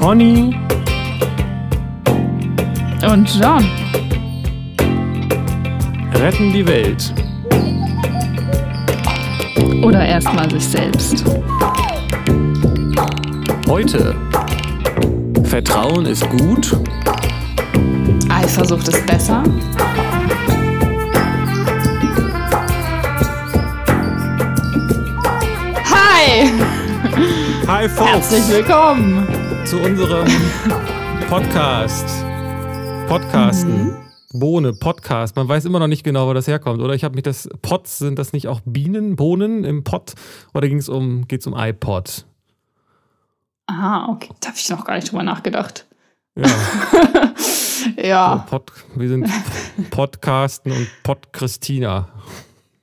Conny und John retten die Welt. Oder erstmal sich selbst. Heute. Vertrauen ist gut. Eifersucht ist besser. Hi! Hi, Folks. Herzlich willkommen zu unserem Podcast. Podcasten. Mhm. Bohne, Podcast. Man weiß immer noch nicht genau, wo das herkommt. Oder ich habe mich das Pots, sind das nicht auch Bienen, Bohnen im Pot? Oder ging es um, geht's um iPod? Aha, okay. Da habe ich noch gar nicht drüber nachgedacht. Ja. ja. So, Pod, wir sind Podcasten und Pod Christina.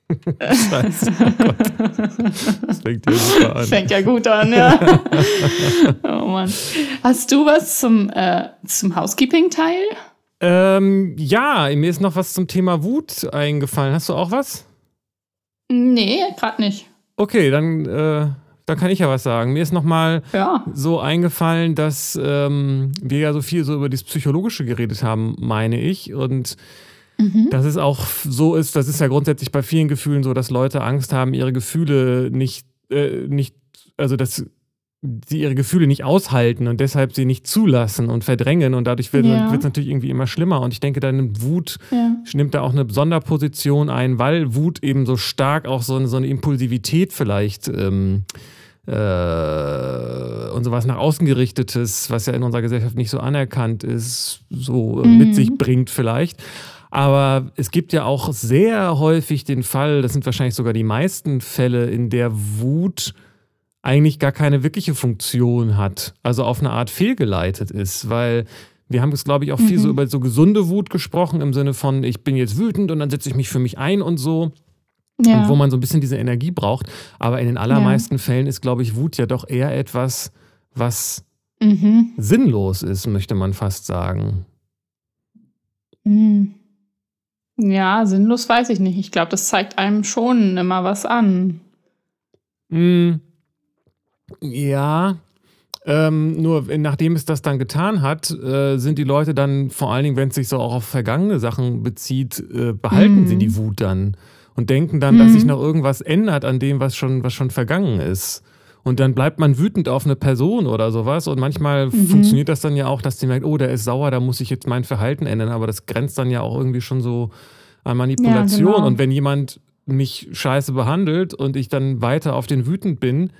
Scheiße. Oh das fängt ja super an. Fängt ja gut an, ja. oh Mann. Hast du was zum, äh, zum Housekeeping-Teil? Ähm, ja, mir ist noch was zum Thema Wut eingefallen. Hast du auch was? Nee, gerade nicht. Okay, dann, äh, dann kann ich ja was sagen. Mir ist nochmal ja. so eingefallen, dass ähm, wir ja so viel so über das Psychologische geredet haben, meine ich. Und mhm. dass es auch so ist, das ist ja grundsätzlich bei vielen Gefühlen so, dass Leute Angst haben, ihre Gefühle nicht, äh, nicht, also dass sie ihre Gefühle nicht aushalten und deshalb sie nicht zulassen und verdrängen und dadurch wird ja. es natürlich irgendwie immer schlimmer und ich denke, da nimmt Wut, ja. nimmt da auch eine Sonderposition ein, weil Wut eben so stark auch so eine, so eine Impulsivität vielleicht ähm, äh, und sowas nach außen gerichtetes, was ja in unserer Gesellschaft nicht so anerkannt ist, so mhm. mit sich bringt vielleicht. Aber es gibt ja auch sehr häufig den Fall, das sind wahrscheinlich sogar die meisten Fälle, in der Wut eigentlich gar keine wirkliche Funktion hat, also auf eine Art fehlgeleitet ist, weil wir haben es, glaube ich, auch viel mhm. so über so gesunde Wut gesprochen, im Sinne von, ich bin jetzt wütend und dann setze ich mich für mich ein und so. Ja. Und wo man so ein bisschen diese Energie braucht. Aber in den allermeisten ja. Fällen ist, glaube ich, Wut ja doch eher etwas, was mhm. sinnlos ist, möchte man fast sagen. Mhm. Ja, sinnlos weiß ich nicht. Ich glaube, das zeigt einem schon immer was an. Mhm. Ja, ähm, nur nachdem es das dann getan hat, äh, sind die Leute dann, vor allen Dingen, wenn es sich so auch auf vergangene Sachen bezieht, äh, behalten mhm. sie die Wut dann und denken dann, mhm. dass sich mhm. noch irgendwas ändert an dem, was schon, was schon vergangen ist. Und dann bleibt man wütend auf eine Person oder sowas. Und manchmal mhm. funktioniert das dann ja auch, dass die merkt, oh, der ist sauer, da muss ich jetzt mein Verhalten ändern. Aber das grenzt dann ja auch irgendwie schon so an Manipulation. Ja, genau. Und wenn jemand mich scheiße behandelt und ich dann weiter auf den wütend bin,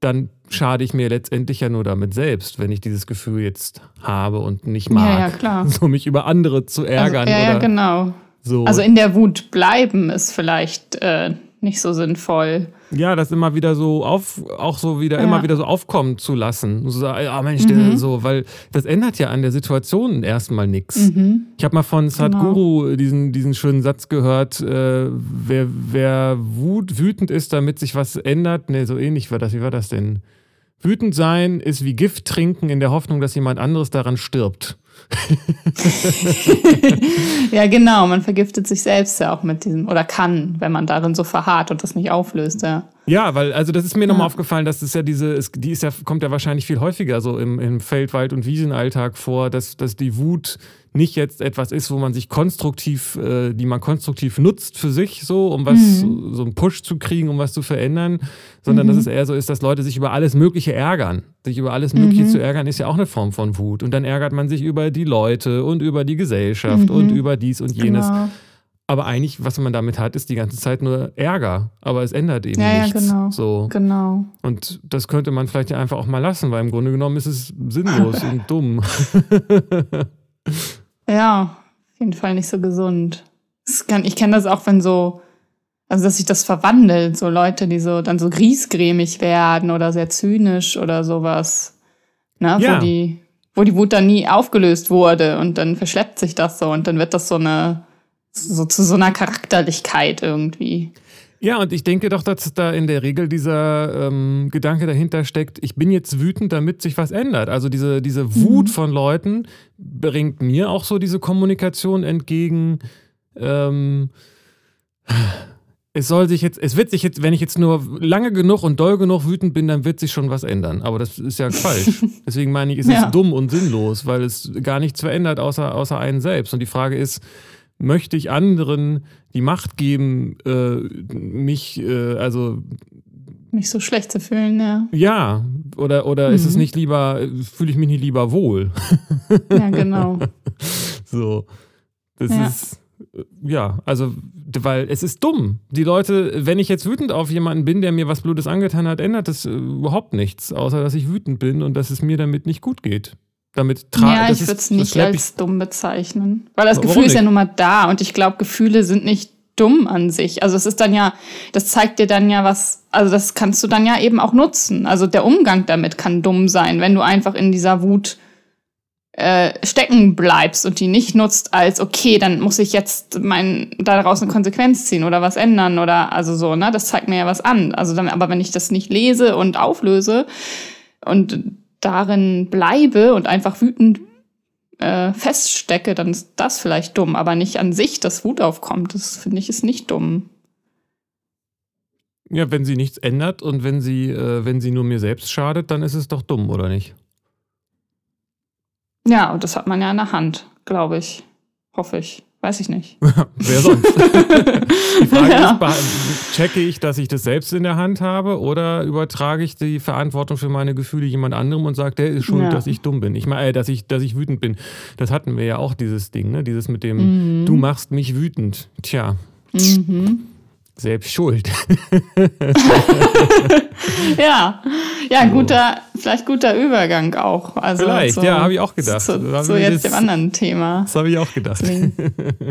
dann schade ich mir letztendlich ja nur damit selbst, wenn ich dieses Gefühl jetzt habe und nicht mag, ja, ja, klar. so mich über andere zu also, ärgern. Also, ja, oder ja, genau. So. Also in der Wut bleiben ist vielleicht äh, nicht so sinnvoll. Ja, das immer wieder so auf, auch so wieder, ja. immer wieder so aufkommen zu lassen. So, ah Mensch, mhm. so, weil das ändert ja an der Situation erstmal nichts. Mhm. Ich habe mal von Sadhguru genau. diesen, diesen schönen Satz gehört, äh, wer, wer wut, wütend ist, damit sich was ändert, ne, so ähnlich war das, wie war das denn? Wütend sein ist wie Gift trinken in der Hoffnung, dass jemand anderes daran stirbt. ja, genau. Man vergiftet sich selbst ja auch mit diesem, oder kann, wenn man darin so verharrt und das nicht auflöst, ja. Ja, weil, also das ist mir ja. nochmal aufgefallen, dass es ja diese, die ist ja, kommt ja wahrscheinlich viel häufiger so im, im Feld-, Wald- und Wiesenalltag vor, dass, dass die Wut nicht jetzt etwas ist, wo man sich konstruktiv, äh, die man konstruktiv nutzt für sich, so, um was, mhm. so einen Push zu kriegen, um was zu verändern, sondern mhm. dass es eher so ist, dass Leute sich über alles Mögliche ärgern. Sich über alles Mögliche mhm. zu ärgern, ist ja auch eine Form von Wut. Und dann ärgert man sich über die Leute und über die Gesellschaft und mhm. über dies und jenes. Genau. Aber eigentlich, was man damit hat, ist die ganze Zeit nur Ärger. Aber es ändert eben ja, nichts. Ja, genau. So. genau. Und das könnte man vielleicht ja einfach auch mal lassen, weil im Grunde genommen ist es sinnlos und dumm. ja, auf jeden Fall nicht so gesund. Kann, ich kenne das auch, wenn so, also dass sich das verwandelt, so Leute, die so dann so griesgrämig werden oder sehr zynisch oder sowas. Ne? Ja. Wo die, wo die Wut dann nie aufgelöst wurde und dann verschleppt sich das so und dann wird das so eine so zu so einer Charakterlichkeit irgendwie. Ja, und ich denke doch, dass da in der Regel dieser ähm, Gedanke dahinter steckt, ich bin jetzt wütend, damit sich was ändert. Also diese, diese Wut mhm. von Leuten bringt mir auch so diese Kommunikation entgegen. Ähm, es soll sich jetzt, es wird sich jetzt, wenn ich jetzt nur lange genug und doll genug wütend bin, dann wird sich schon was ändern. Aber das ist ja falsch. Deswegen meine ich, es ja. ist dumm und sinnlos, weil es gar nichts verändert außer, außer einen selbst. Und die Frage ist, möchte ich anderen die Macht geben, äh, mich, äh, also mich so schlecht zu fühlen, ja. Ja, oder, oder mhm. ist es mhm. nicht lieber, fühle ich mich nicht lieber wohl? ja, genau. so. Das ja. ist, ja, also, weil es ist dumm. Die Leute, wenn ich jetzt wütend auf jemanden bin, der mir was Blödes angetan hat, ändert das überhaupt nichts, außer dass ich wütend bin und dass es mir damit nicht gut geht. Damit ja, ich würde es nicht als dumm bezeichnen. Weil das Gefühl ist ja nun mal da und ich glaube, Gefühle sind nicht dumm an sich. Also es ist dann ja, das zeigt dir dann ja was, also das kannst du dann ja eben auch nutzen. Also der Umgang damit kann dumm sein, wenn du einfach in dieser Wut äh, stecken bleibst und die nicht nutzt als, okay, dann muss ich jetzt mein, daraus eine Konsequenz ziehen oder was ändern oder also so, ne? Das zeigt mir ja was an. Also dann, aber wenn ich das nicht lese und auflöse und darin bleibe und einfach wütend äh, feststecke, dann ist das vielleicht dumm, aber nicht an sich, dass Wut aufkommt. Das finde ich ist nicht dumm. Ja, wenn sie nichts ändert und wenn sie, äh, wenn sie nur mir selbst schadet, dann ist es doch dumm, oder nicht? Ja, und das hat man ja in der Hand, glaube ich. Hoffe ich. Weiß ich nicht. Wer sonst? die Frage ja. ist, checke ich, dass ich das selbst in der Hand habe oder übertrage ich die Verantwortung für meine Gefühle jemand anderem und sage, der ist schuld, ja. dass ich dumm bin. Ich meine, äh, dass ich, dass ich wütend bin. Das hatten wir ja auch, dieses Ding, ne? Dieses mit dem, mhm. du machst mich wütend. Tja. Mhm selbst schuld. ja, ja, guter, vielleicht guter Übergang auch. Also vielleicht, so, ja, habe ich auch gedacht. Zu, so jetzt dem anderen Thema. Das habe ich auch gedacht.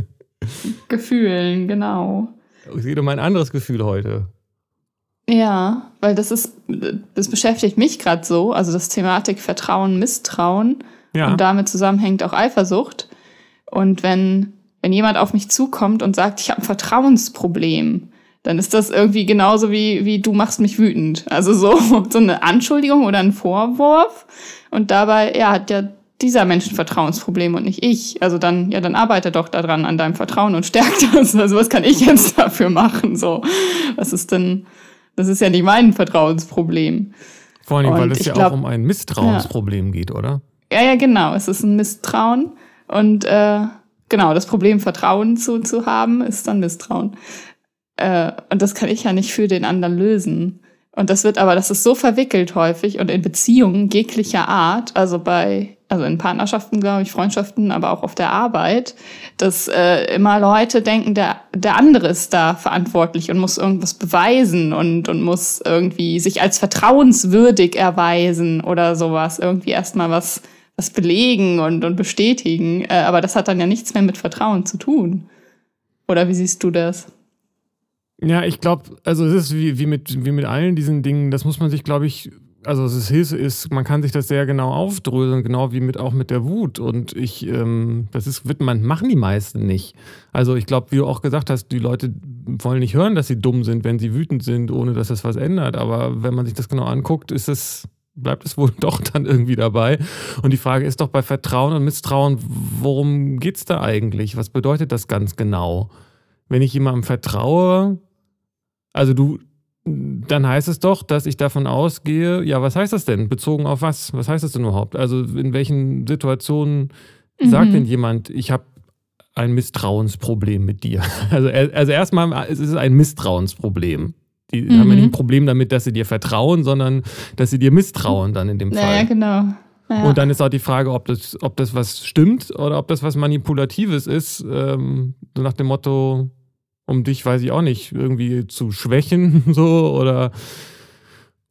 Gefühlen, genau. Es geht um ein anderes Gefühl heute. Ja, weil das ist, das beschäftigt mich gerade so, also das Thematik Vertrauen, Misstrauen ja. und damit zusammenhängt auch Eifersucht. Und wenn, wenn jemand auf mich zukommt und sagt, ich habe ein Vertrauensproblem, dann ist das irgendwie genauso wie, wie du machst mich wütend. Also so, so eine Anschuldigung oder ein Vorwurf. Und dabei, ja, hat ja dieser Mensch ein Vertrauensproblem und nicht ich. Also dann, ja, dann arbeite doch daran an deinem Vertrauen und stärkt das. Also was kann ich jetzt dafür machen? So, was ist denn, das ist ja nicht mein Vertrauensproblem. Vor allem, weil es ja glaub, auch um ein Misstrauensproblem ja. geht, oder? Ja, ja, genau. Es ist ein Misstrauen. Und äh, genau, das Problem, Vertrauen zu, zu haben, ist dann Misstrauen. Äh, und das kann ich ja nicht für den anderen lösen. Und das wird aber, das ist so verwickelt häufig und in Beziehungen jeglicher Art, also bei, also in Partnerschaften, glaube ich, Freundschaften, aber auch auf der Arbeit, dass äh, immer Leute denken, der, der andere ist da verantwortlich und muss irgendwas beweisen und, und muss irgendwie sich als vertrauenswürdig erweisen oder sowas. Irgendwie erstmal was, was belegen und, und bestätigen. Äh, aber das hat dann ja nichts mehr mit Vertrauen zu tun. Oder wie siehst du das? Ja, ich glaube, also es ist wie, wie, mit, wie mit allen diesen Dingen, das muss man sich, glaube ich, also es ist, ist, man kann sich das sehr genau aufdröseln, genau wie mit auch mit der Wut. Und ich, ähm, das ist, wird man, machen die meisten nicht. Also ich glaube, wie du auch gesagt hast, die Leute wollen nicht hören, dass sie dumm sind, wenn sie wütend sind, ohne dass das was ändert. Aber wenn man sich das genau anguckt, ist es, bleibt es wohl doch dann irgendwie dabei. Und die Frage ist doch bei Vertrauen und Misstrauen, worum geht es da eigentlich? Was bedeutet das ganz genau? Wenn ich jemandem vertraue, also du, dann heißt es doch, dass ich davon ausgehe, ja, was heißt das denn? Bezogen auf was? Was heißt das denn überhaupt? Also in welchen Situationen mhm. sagt denn jemand, ich habe ein Misstrauensproblem mit dir? Also, also erstmal es ist es ein Misstrauensproblem. Die mhm. haben ja nicht ein Problem damit, dass sie dir vertrauen, sondern dass sie dir misstrauen dann in dem Fall. Ja, genau. Ja. Und dann ist auch die Frage, ob das, ob das was stimmt oder ob das was Manipulatives ist. Ähm, so nach dem Motto, um dich, weiß ich auch nicht, irgendwie zu schwächen so oder,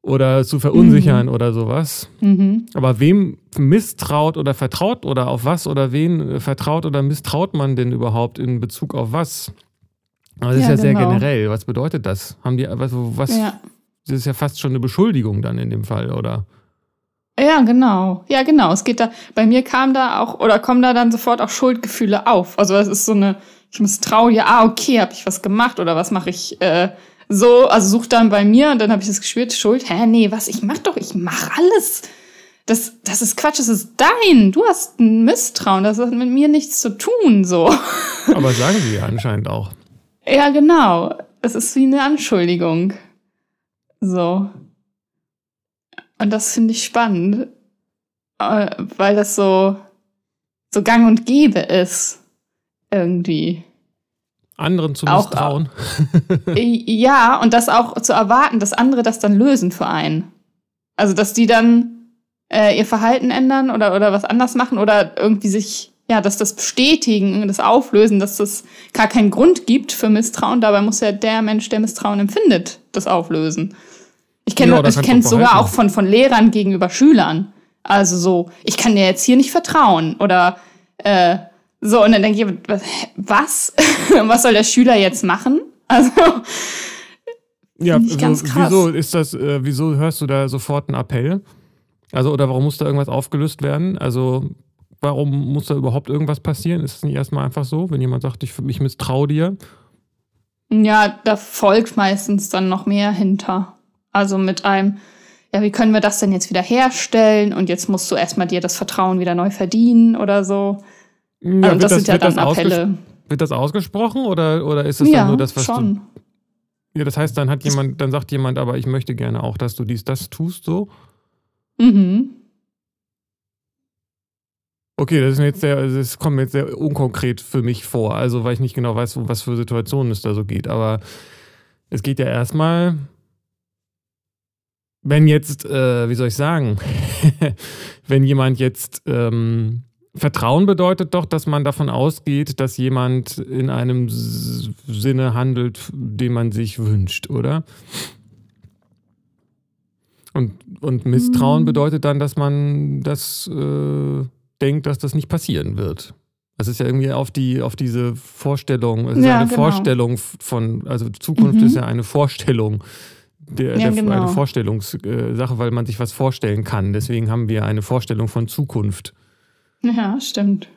oder zu verunsichern mhm. oder sowas. Mhm. Aber wem misstraut oder vertraut oder auf was oder wen vertraut oder misstraut man denn überhaupt in Bezug auf was? Aber das ja, ist ja genau. sehr generell. Was bedeutet das? Haben die was, was ja. das ist ja fast schon eine Beschuldigung dann in dem Fall, oder? Ja, genau. Ja, genau. Es geht da, bei mir kam da auch, oder kommen da dann sofort auch Schuldgefühle auf. Also es ist so eine, ich misstraue ja, ah, okay, habe ich was gemacht oder was mache ich äh, so, also such dann bei mir und dann habe ich das gespürt, Schuld, hä, nee, was, ich mach doch, ich mach alles. Das, das ist Quatsch, das ist dein. Du hast ein Misstrauen, das hat mit mir nichts zu tun, so. Aber sagen sie ja anscheinend auch. Ja, genau. es ist wie eine Anschuldigung. So. Und das finde ich spannend, äh, weil das so, so gang und gäbe ist. Irgendwie. Anderen zu misstrauen. Auch, ja, und das auch zu erwarten, dass andere das dann lösen für einen. Also, dass die dann äh, ihr Verhalten ändern oder, oder was anders machen oder irgendwie sich, ja, dass das bestätigen, das auflösen, dass das gar keinen Grund gibt für Misstrauen. Dabei muss ja der Mensch, der Misstrauen empfindet, das auflösen. Ich kenne ja, ich kenne sogar auch von, von Lehrern gegenüber Schülern. Also so, ich kann dir jetzt hier nicht vertrauen oder äh, so, und dann denke ich, was? was soll der Schüler jetzt machen? Also ja, ich ganz krass. wieso ist das, äh, wieso hörst du da sofort einen Appell? Also, oder warum muss da irgendwas aufgelöst werden? Also, warum muss da überhaupt irgendwas passieren? Ist es nicht erstmal einfach so, wenn jemand sagt, ich, ich misstraue dir? Ja, da folgt meistens dann noch mehr hinter. Also mit einem, ja, wie können wir das denn jetzt wieder herstellen? Und jetzt musst du erstmal dir das Vertrauen wieder neu verdienen oder so. Ja, also das, das, sind ja dann Appelle. Wird das ausgesprochen oder, oder ist es ja, dann nur das, was schon. du. Ja, das heißt, dann hat jemand, dann sagt jemand, aber ich möchte gerne auch, dass du dies, das tust, so? Mhm. Okay, das ist jetzt sehr, das kommt mir jetzt sehr unkonkret für mich vor, also weil ich nicht genau weiß, was für Situationen es da so geht. Aber es geht ja erstmal, wenn jetzt, äh, wie soll ich sagen, wenn jemand jetzt ähm, Vertrauen bedeutet doch, dass man davon ausgeht, dass jemand in einem Sinne handelt, den man sich wünscht, oder? Und, und Misstrauen mhm. bedeutet dann, dass man das äh, denkt, dass das nicht passieren wird. Das ist ja irgendwie auf die, auf diese Vorstellung, es ist ja, eine genau. Vorstellung von, also Zukunft mhm. ist ja eine Vorstellung, der, ja, der, genau. eine Vorstellungssache, weil man sich was vorstellen kann. Deswegen haben wir eine Vorstellung von Zukunft. Ja, stimmt.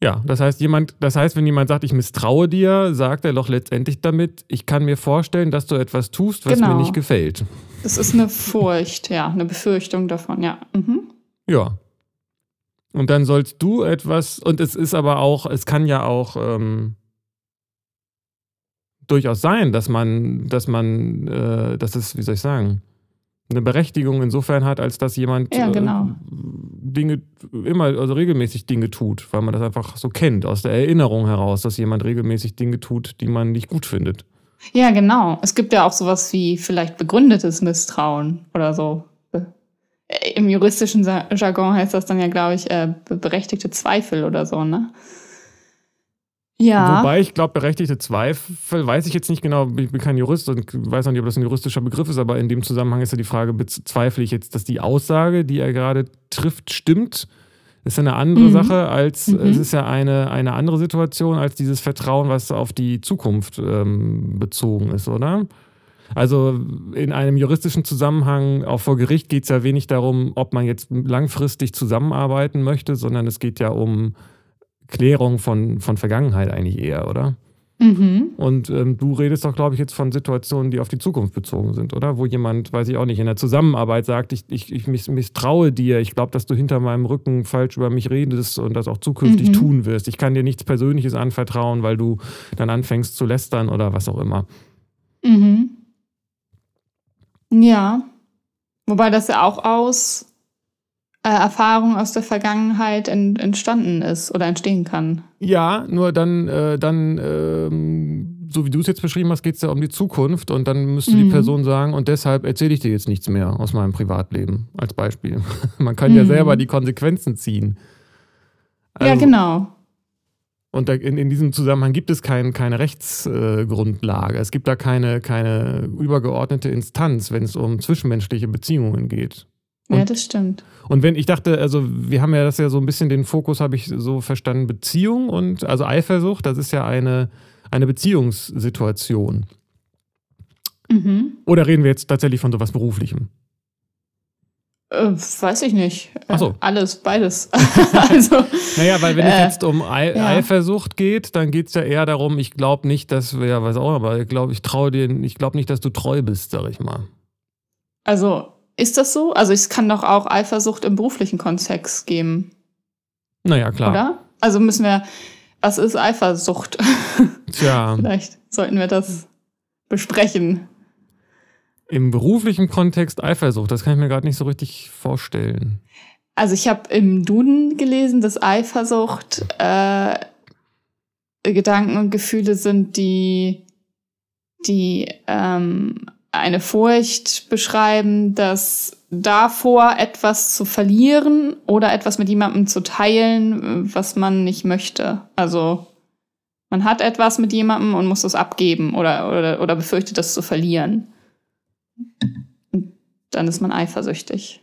Ja, das heißt, jemand, das heißt, wenn jemand sagt, ich misstraue dir, sagt er doch letztendlich damit, ich kann mir vorstellen, dass du etwas tust, was genau. mir nicht gefällt. Das ist eine Furcht, ja, eine Befürchtung davon, ja. Mhm. Ja. Und dann sollst du etwas, und es ist aber auch, es kann ja auch ähm, durchaus sein, dass man, dass man, äh, dass es, wie soll ich sagen, eine Berechtigung insofern hat, als dass jemand ja, genau. äh, Dinge immer, also regelmäßig Dinge tut, weil man das einfach so kennt, aus der Erinnerung heraus, dass jemand regelmäßig Dinge tut, die man nicht gut findet. Ja, genau. Es gibt ja auch sowas wie vielleicht begründetes Misstrauen oder so. Im juristischen Jargon heißt das dann ja, glaube ich, äh, berechtigte Zweifel oder so, ne? Ja. Wobei ich glaube, berechtigte Zweifel, weiß ich jetzt nicht genau, ich bin kein Jurist und weiß noch nicht, ob das ein juristischer Begriff ist, aber in dem Zusammenhang ist ja die Frage, bezweifle ich jetzt, dass die Aussage, die er gerade trifft, stimmt? Das ist ja eine andere mhm. Sache als, mhm. es ist ja eine, eine andere Situation als dieses Vertrauen, was auf die Zukunft ähm, bezogen ist, oder? Also in einem juristischen Zusammenhang, auch vor Gericht, geht es ja wenig darum, ob man jetzt langfristig zusammenarbeiten möchte, sondern es geht ja um Klärung von, von Vergangenheit eigentlich eher, oder? Mhm. Und ähm, du redest doch, glaube ich, jetzt von Situationen, die auf die Zukunft bezogen sind, oder? Wo jemand, weiß ich auch nicht, in der Zusammenarbeit sagt, ich, ich, ich misstraue dir, ich glaube, dass du hinter meinem Rücken falsch über mich redest und das auch zukünftig mhm. tun wirst. Ich kann dir nichts Persönliches anvertrauen, weil du dann anfängst zu lästern oder was auch immer. Mhm. Ja. Wobei das ja auch aus äh, Erfahrung aus der Vergangenheit ent, entstanden ist oder entstehen kann. Ja, nur dann, äh, dann ähm, so wie du es jetzt beschrieben hast, geht es ja um die Zukunft und dann müsste mhm. die Person sagen, und deshalb erzähle ich dir jetzt nichts mehr aus meinem Privatleben, als Beispiel. Man kann mhm. ja selber die Konsequenzen ziehen. Also, ja, genau. Und in, in, diesem Zusammenhang gibt es kein, keine Rechtsgrundlage. Äh, es gibt da keine, keine übergeordnete Instanz, wenn es um zwischenmenschliche Beziehungen geht. Und, ja, das stimmt. Und wenn ich dachte, also wir haben ja das ja so ein bisschen den Fokus, habe ich so verstanden, Beziehung und also Eifersucht, das ist ja eine, eine Beziehungssituation. Mhm. Oder reden wir jetzt tatsächlich von sowas Beruflichem? Äh, weiß ich nicht. Ach so. Alles, beides. also, naja, weil wenn es äh, jetzt um Ei ja. Eifersucht geht, dann geht es ja eher darum, ich glaube nicht, dass wir, ja, weiß auch, aber ich glaube, ich traue dir, ich glaube nicht, dass du treu bist, sag ich mal. Also ist das so? Also es kann doch auch Eifersucht im beruflichen Kontext geben. Naja, klar. Oder? Also müssen wir, was ist Eifersucht? Tja. Vielleicht. sollten wir das besprechen. Im beruflichen Kontext Eifersucht, das kann ich mir gerade nicht so richtig vorstellen. Also ich habe im Duden gelesen, dass Eifersucht äh, Gedanken und Gefühle sind, die, die ähm, eine Furcht beschreiben, dass davor etwas zu verlieren oder etwas mit jemandem zu teilen, was man nicht möchte. Also man hat etwas mit jemandem und muss es abgeben oder, oder, oder befürchtet, das zu verlieren. Und dann ist man eifersüchtig.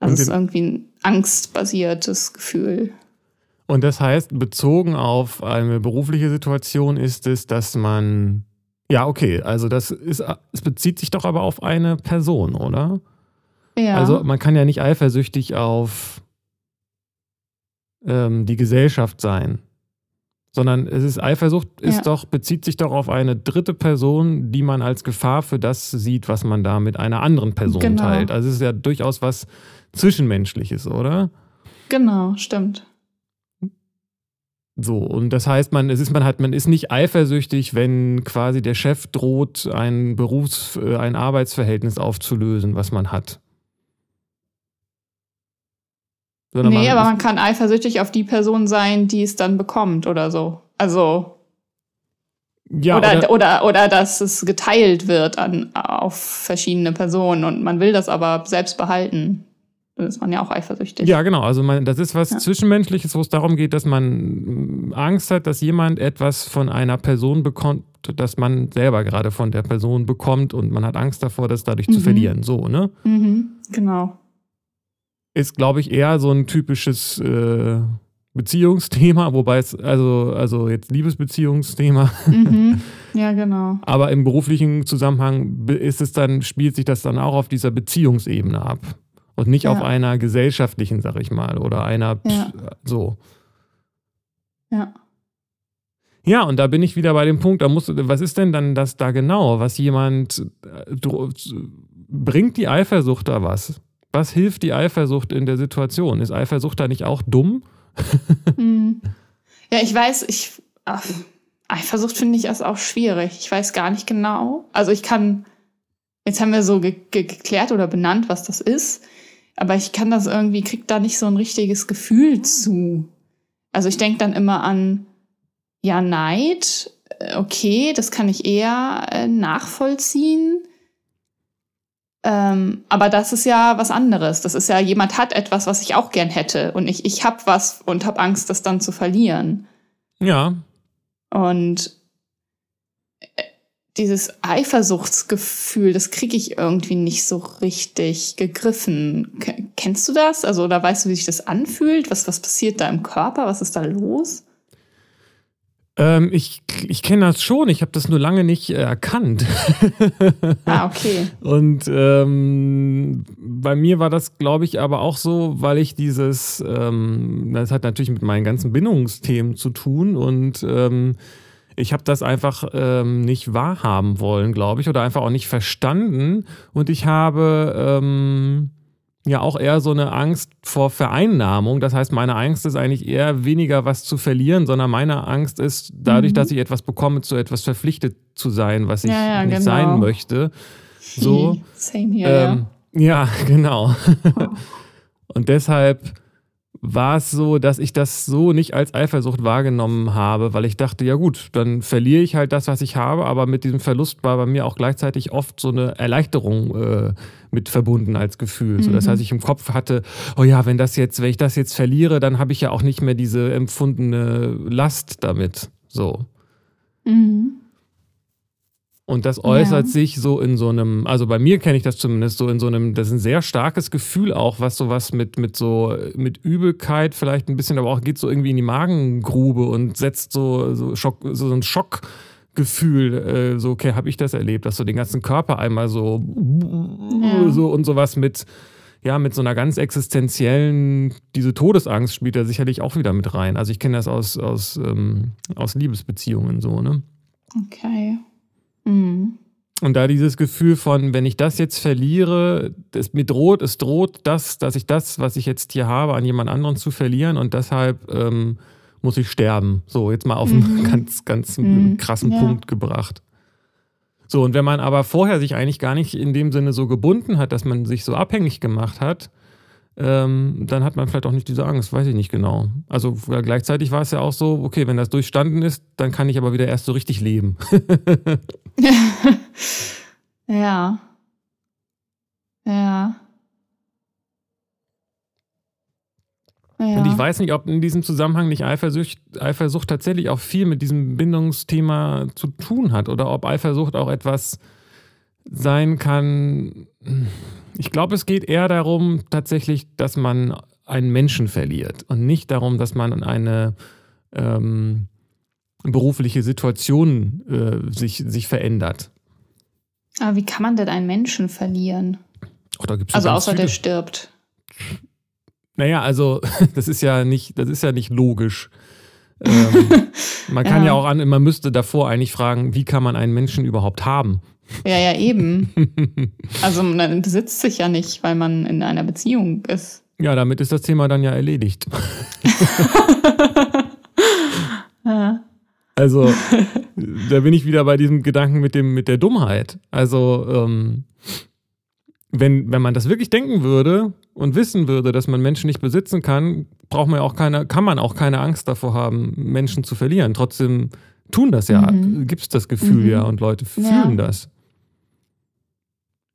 Also es ist irgendwie ein angstbasiertes Gefühl. Und das heißt, bezogen auf eine berufliche Situation ist es, dass man ja, okay, also das ist, es bezieht sich doch aber auf eine Person, oder? Ja. Also man kann ja nicht eifersüchtig auf ähm, die Gesellschaft sein, sondern es ist Eifersucht ist ja. doch bezieht sich doch auf eine dritte Person, die man als Gefahr für das sieht, was man da mit einer anderen Person genau. teilt. Also es ist ja durchaus was zwischenmenschliches, oder? Genau, stimmt. So, und das heißt, man, es ist, man hat, man ist nicht eifersüchtig, wenn quasi der Chef droht, ein Berufs-, äh, ein Arbeitsverhältnis aufzulösen, was man hat. Sondern nee, man aber man kann eifersüchtig auf die Person sein, die es dann bekommt oder so. Also. Ja, oder, oder, oder, oder dass es geteilt wird an, auf verschiedene Personen und man will das aber selbst behalten ist man ja auch eifersüchtig. Ja, genau. Also man, das ist was ja. Zwischenmenschliches, wo es darum geht, dass man Angst hat, dass jemand etwas von einer Person bekommt, das man selber gerade von der Person bekommt und man hat Angst davor, das dadurch mhm. zu verlieren. So, ne? Mhm. Genau. Ist, glaube ich, eher so ein typisches äh, Beziehungsthema, wobei es, also, also jetzt Liebesbeziehungsthema. Mhm. Ja, genau. Aber im beruflichen Zusammenhang ist es dann, spielt sich das dann auch auf dieser Beziehungsebene ab und nicht ja. auf einer gesellschaftlichen, sag ich mal, oder einer ja. so. Ja. Ja, und da bin ich wieder bei dem Punkt, da muss, was ist denn dann das da genau, was jemand äh, bringt die Eifersucht da was? Was hilft die Eifersucht in der Situation? Ist Eifersucht da nicht auch dumm? Hm. Ja, ich weiß, ich ach, Eifersucht finde ich erst auch schwierig. Ich weiß gar nicht genau. Also ich kann, jetzt haben wir so ge ge geklärt oder benannt, was das ist. Aber ich kann das irgendwie, krieg da nicht so ein richtiges Gefühl zu. Also ich denke dann immer an, ja, Neid, äh, okay, das kann ich eher äh, nachvollziehen. Ähm, aber das ist ja was anderes. Das ist ja, jemand hat etwas, was ich auch gern hätte. Und ich, ich hab was und hab Angst, das dann zu verlieren. Ja. Und äh, dieses Eifersuchtsgefühl, das kriege ich irgendwie nicht so richtig gegriffen. K kennst du das? Also, oder weißt du, wie sich das anfühlt? Was, was passiert da im Körper? Was ist da los? Ähm, ich ich kenne das schon, ich habe das nur lange nicht äh, erkannt. ah, okay. Und ähm, bei mir war das, glaube ich, aber auch so, weil ich dieses, ähm, das hat natürlich mit meinen ganzen Bindungsthemen zu tun und ähm, ich habe das einfach ähm, nicht wahrhaben wollen, glaube ich, oder einfach auch nicht verstanden. Und ich habe ähm, ja auch eher so eine Angst vor Vereinnahmung. Das heißt, meine Angst ist eigentlich eher weniger was zu verlieren, sondern meine Angst ist dadurch, mhm. dass ich etwas bekomme, zu etwas verpflichtet zu sein, was ich ja, ja, nicht genau. sein möchte. So. Same here, ähm, ja. ja, genau. Und deshalb war es so, dass ich das so nicht als Eifersucht wahrgenommen habe, weil ich dachte, ja gut, dann verliere ich halt das, was ich habe, aber mit diesem Verlust war bei mir auch gleichzeitig oft so eine Erleichterung äh, mit verbunden als Gefühl. Mhm. So, das mhm. heißt, ich im Kopf hatte, oh ja, wenn das jetzt, wenn ich das jetzt verliere, dann habe ich ja auch nicht mehr diese empfundene Last damit. So. Mhm. Und das äußert ja. sich so in so einem, also bei mir kenne ich das zumindest so in so einem, das ist ein sehr starkes Gefühl auch, was sowas mit, mit so, mit Übelkeit vielleicht ein bisschen, aber auch geht so irgendwie in die Magengrube und setzt so, so, Schock, so ein Schockgefühl, äh, so, okay, habe ich das erlebt, dass so den ganzen Körper einmal so, ja. so und sowas mit, ja, mit so einer ganz existenziellen, diese Todesangst spielt da sicherlich auch wieder mit rein. Also ich kenne das aus, aus, ähm, aus Liebesbeziehungen so, ne? Okay. Und da dieses Gefühl von, wenn ich das jetzt verliere, es mir droht, es droht das, dass ich das, was ich jetzt hier habe, an jemand anderen zu verlieren und deshalb ähm, muss ich sterben. So, jetzt mal auf einen mhm. ganz, ganz mhm. krassen ja. Punkt gebracht. So, und wenn man aber vorher sich eigentlich gar nicht in dem Sinne so gebunden hat, dass man sich so abhängig gemacht hat, ähm, dann hat man vielleicht auch nicht diese Angst, weiß ich nicht genau. Also gleichzeitig war es ja auch so, okay, wenn das durchstanden ist, dann kann ich aber wieder erst so richtig leben. ja. Ja. Ja. Und ich weiß nicht, ob in diesem Zusammenhang nicht Eifersucht, Eifersucht tatsächlich auch viel mit diesem Bindungsthema zu tun hat oder ob Eifersucht auch etwas sein kann. Ich glaube, es geht eher darum, tatsächlich, dass man einen Menschen verliert und nicht darum, dass man eine ähm, berufliche Situation äh, sich, sich verändert. Aber wie kann man denn einen Menschen verlieren? Oh, also außer viele. der stirbt. Naja, also das ist ja nicht, das ist ja nicht logisch. Ähm, man kann ja. ja auch an, man müsste davor eigentlich fragen, wie kann man einen Menschen überhaupt haben? Ja, ja, eben. also man besitzt sich ja nicht, weil man in einer Beziehung ist. Ja, damit ist das Thema dann ja erledigt. ja. Also, da bin ich wieder bei diesem Gedanken mit, dem, mit der Dummheit. Also, ähm, wenn, wenn man das wirklich denken würde und wissen würde, dass man Menschen nicht besitzen kann, braucht man auch keine, kann man auch keine Angst davor haben, Menschen zu verlieren. Trotzdem tun das ja, mhm. gibt es das Gefühl mhm. ja und Leute fühlen ja. das.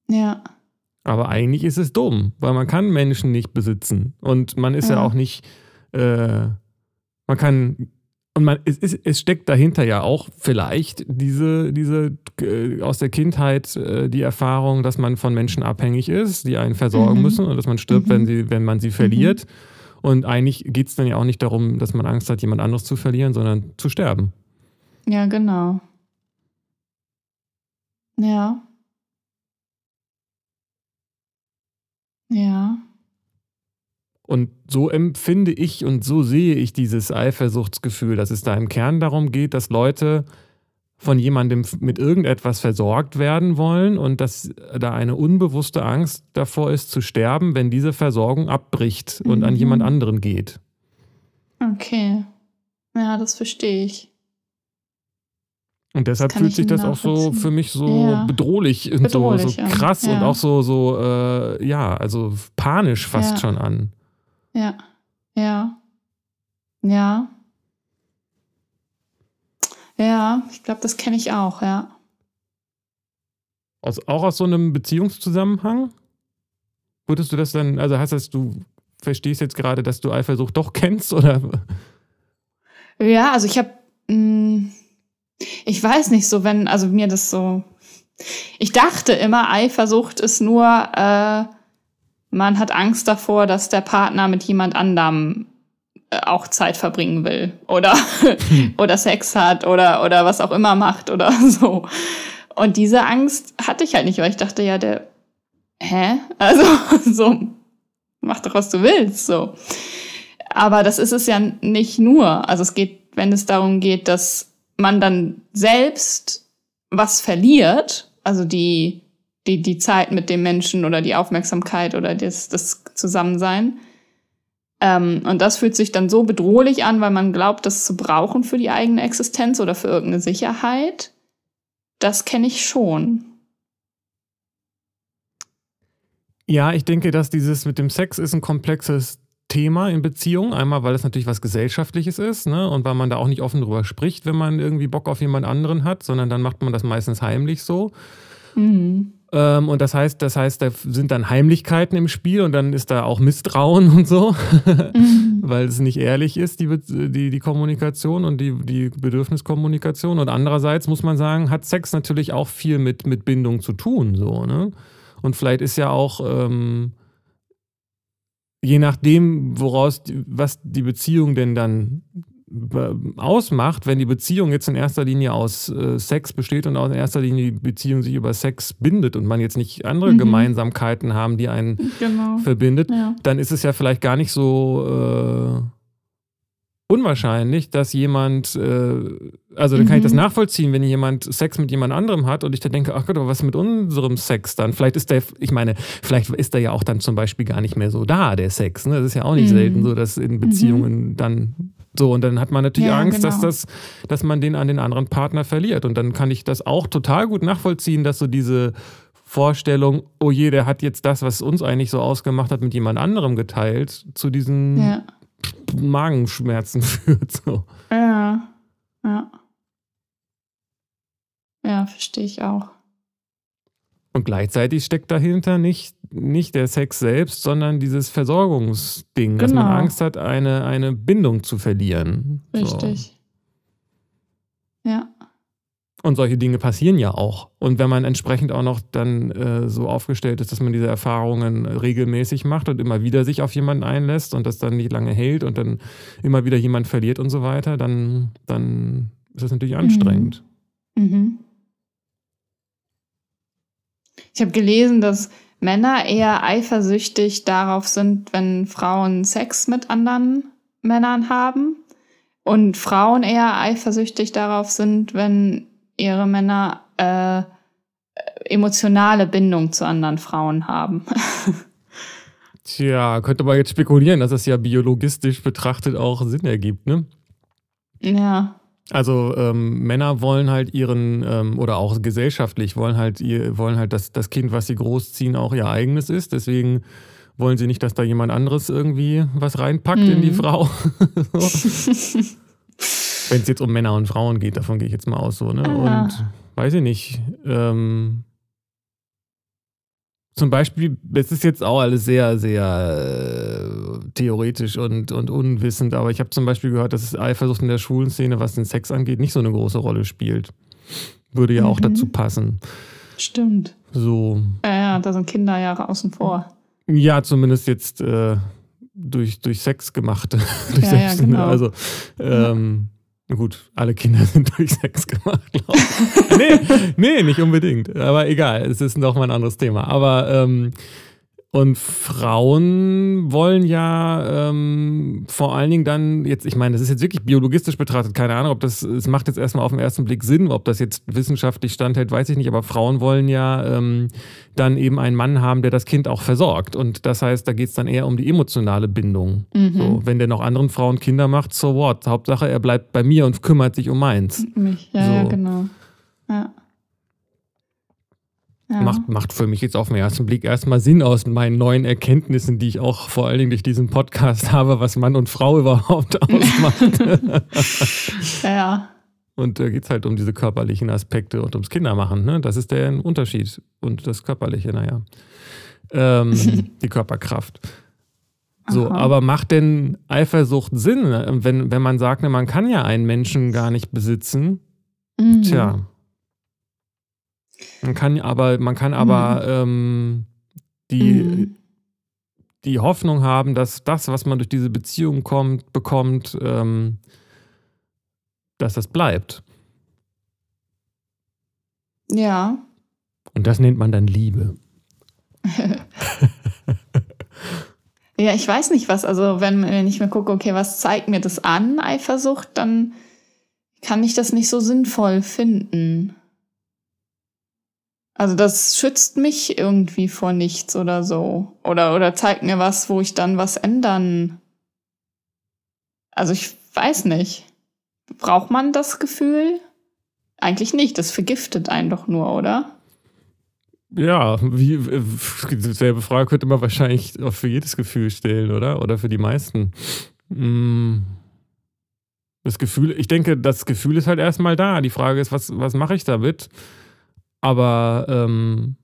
Ja. Aber eigentlich ist es dumm, weil man kann Menschen nicht besitzen. Und man ist ja, ja auch nicht, äh, man kann und man, es, es, es, steckt dahinter ja auch vielleicht diese, diese äh, aus der Kindheit äh, die Erfahrung, dass man von Menschen abhängig ist, die einen versorgen mhm. müssen und dass man stirbt, mhm. wenn, sie, wenn man sie verliert. Mhm. Und eigentlich geht es dann ja auch nicht darum, dass man Angst hat, jemand anderes zu verlieren, sondern zu sterben. Ja, genau. Ja. Ja. Und so empfinde ich und so sehe ich dieses Eifersuchtsgefühl, dass es da im Kern darum geht, dass Leute von jemandem mit irgendetwas versorgt werden wollen und dass da eine unbewusste Angst davor ist zu sterben, wenn diese Versorgung abbricht und mhm. an jemand anderen geht. Okay. Ja, das verstehe ich. Und deshalb fühlt sich das auch so für mich so ja. bedrohlich und bedrohlich, so, so krass ja. und auch so, so äh, ja, also panisch fast ja. schon an. Ja, ja, ja. Ja, ich glaube, das kenne ich auch, ja. Aus, auch aus so einem Beziehungszusammenhang? Würdest du das dann, also heißt das, du verstehst jetzt gerade, dass du Eifersucht doch kennst, oder? Ja, also ich habe, hm, ich weiß nicht so, wenn, also mir das so, ich dachte immer, Eifersucht ist nur, äh, man hat Angst davor, dass der Partner mit jemand anderem äh, auch Zeit verbringen will oder, hm. oder Sex hat oder, oder was auch immer macht oder so. Und diese Angst hatte ich halt nicht, weil ich dachte, ja, der, hä? Also, so, mach doch, was du willst, so. Aber das ist es ja nicht nur. Also es geht, wenn es darum geht, dass man dann selbst was verliert, also die, die, die Zeit mit dem Menschen oder die Aufmerksamkeit oder das, das Zusammensein. Ähm, und das fühlt sich dann so bedrohlich an, weil man glaubt, das zu brauchen für die eigene Existenz oder für irgendeine Sicherheit. Das kenne ich schon. Ja, ich denke, dass dieses mit dem Sex ist ein komplexes Thema in Beziehungen. Einmal, weil es natürlich was Gesellschaftliches ist ne? und weil man da auch nicht offen drüber spricht, wenn man irgendwie Bock auf jemand anderen hat, sondern dann macht man das meistens heimlich so. Mhm. Ähm, und das heißt, das heißt, da sind dann Heimlichkeiten im Spiel und dann ist da auch Misstrauen und so, mhm. weil es nicht ehrlich ist, die, die, die Kommunikation und die, die Bedürfniskommunikation. Und andererseits muss man sagen, hat Sex natürlich auch viel mit, mit Bindung zu tun. So, ne? Und vielleicht ist ja auch. Ähm, je nachdem, woraus, was die Beziehung denn dann ausmacht, wenn die Beziehung jetzt in erster Linie aus äh, Sex besteht und auch in erster Linie die Beziehung sich über Sex bindet und man jetzt nicht andere mhm. Gemeinsamkeiten haben, die einen genau. verbindet, ja. dann ist es ja vielleicht gar nicht so äh, unwahrscheinlich, dass jemand, äh, also dann kann ich das mhm. nachvollziehen, wenn jemand Sex mit jemand anderem hat und ich dann denke, ach Gott, aber was mit unserem Sex dann? Vielleicht ist der, ich meine, vielleicht ist der ja auch dann zum Beispiel gar nicht mehr so da, der Sex. Ne? Das ist ja auch nicht mhm. selten so, dass in Beziehungen mhm. dann So, und dann hat man natürlich Ja, Angst, dass genau. das, dass man den an den anderen Partner verliert. Und dann kann ich das auch total gut nachvollziehen, dass so diese Vorstellung, oh je, der hat jetzt das, was uns eigentlich so ausgemacht hat, mit jemand anderem geteilt, zu diesen Ja. Magenschmerzen führt. So. Ja. Ja. Ja, verstehe ich auch. Und gleichzeitig steckt dahinter nicht, nicht der Sex selbst, sondern dieses Versorgungsding, dass man Genau. Angst hat, eine, eine Bindung zu verlieren. So. Richtig. Ja. Und solche Dinge passieren ja auch. Und wenn man entsprechend auch noch dann äh, so aufgestellt ist, dass man diese Erfahrungen regelmäßig macht und immer wieder sich auf jemanden einlässt und das dann nicht lange hält und dann immer wieder jemand verliert und so weiter, dann, dann ist das natürlich anstrengend. Mhm. Ich habe gelesen, dass Männer eher eifersüchtig darauf sind, wenn Frauen Sex mit anderen Männern haben und Frauen eher eifersüchtig darauf sind, wenn ihre Männer äh, emotionale Bindung zu anderen Frauen haben. Tja, könnte man jetzt spekulieren, dass das ja biologistisch betrachtet auch Sinn ergibt, ne? ja. Also ähm, Männer wollen halt ihren, ähm, oder auch gesellschaftlich, wollen halt, ihr, wollen halt, dass das Kind, was sie großziehen, auch ihr eigenes ist. Deswegen wollen sie nicht, dass da jemand anderes irgendwie was reinpackt in die Mhm. Frau. so. Wenn es jetzt um Männer und Frauen geht, davon gehe ich jetzt mal aus so, ne? Und weiß ich nicht. Ähm, zum Beispiel, es ist jetzt auch alles sehr, sehr äh, theoretisch und, und unwissend, aber ich habe zum Beispiel gehört, dass Eifersucht in der schwulen Szene, was den Sex angeht, nicht so eine große Rolle spielt. Würde ja auch Mhm. dazu passen. Stimmt. So, Ja, ja, da sind Kinder ja außen vor. ja, zumindest jetzt äh, durch, durch Sex gemachte. durch Ja, ja, Sex, genau. Also, ähm, gut, alle Kinder sind durch Sex gemacht, glaube ich. nee, nee, nicht unbedingt. Aber egal, es ist noch mal ein anderes Thema. Aber ähm, und Frauen wollen ja ähm, vor allen Dingen dann jetzt, ich meine, das ist jetzt wirklich biologistisch betrachtet, keine Ahnung, ob das, es macht jetzt erstmal auf den ersten Blick Sinn, ob das jetzt wissenschaftlich standhält, weiß ich nicht, aber Frauen wollen ja ähm, dann eben einen Mann haben, der das Kind auch versorgt. Und das heißt, da geht es dann eher um die emotionale Bindung. Mhm. So, wenn der noch anderen Frauen Kinder macht, so what? Hauptsache, er bleibt bei mir und kümmert sich um meins. Mich. Ja, ja, So. genau. Ja. Ja. Macht, macht für mich jetzt auf den ersten Blick erstmal Sinn aus meinen neuen Erkenntnissen, die ich auch vor allen Dingen durch diesen Podcast habe, was Mann und Frau überhaupt ausmacht. ja, und da geht es halt um diese körperlichen Aspekte und ums Kindermachen. Ne? Das ist der Unterschied. Und das Körperliche, naja. Ähm, die Körperkraft. So, Aha. aber macht denn Eifersucht Sinn, wenn, wenn man sagt, ne, man kann ja einen Menschen gar nicht besitzen? Mhm. Tja. Man kann aber, man kann aber ähm, die, Mhm. die Hoffnung haben, dass das, was man durch diese Beziehung kommt, bekommt, ähm, dass das bleibt. Ja. Und das nennt man dann Liebe. Ja, ich weiß nicht was. Also, wenn, wenn ich mir gucke, okay, was zeigt mir das an, Eifersucht, dann kann ich das nicht so sinnvoll finden. Also, das schützt mich irgendwie vor nichts oder so. Oder, oder zeigt mir was, wo ich dann was ändern. Also, ich weiß nicht. Braucht man das Gefühl? Eigentlich nicht. Das vergiftet einen doch nur, oder? Ja, wie, äh, dieselbe Frage könnte man wahrscheinlich auch für jedes Gefühl stellen, oder? Oder für die meisten. Mm. Das Gefühl, ich denke, das Gefühl ist halt erstmal da. Die Frage ist, was, was mache ich damit? Aber ähm,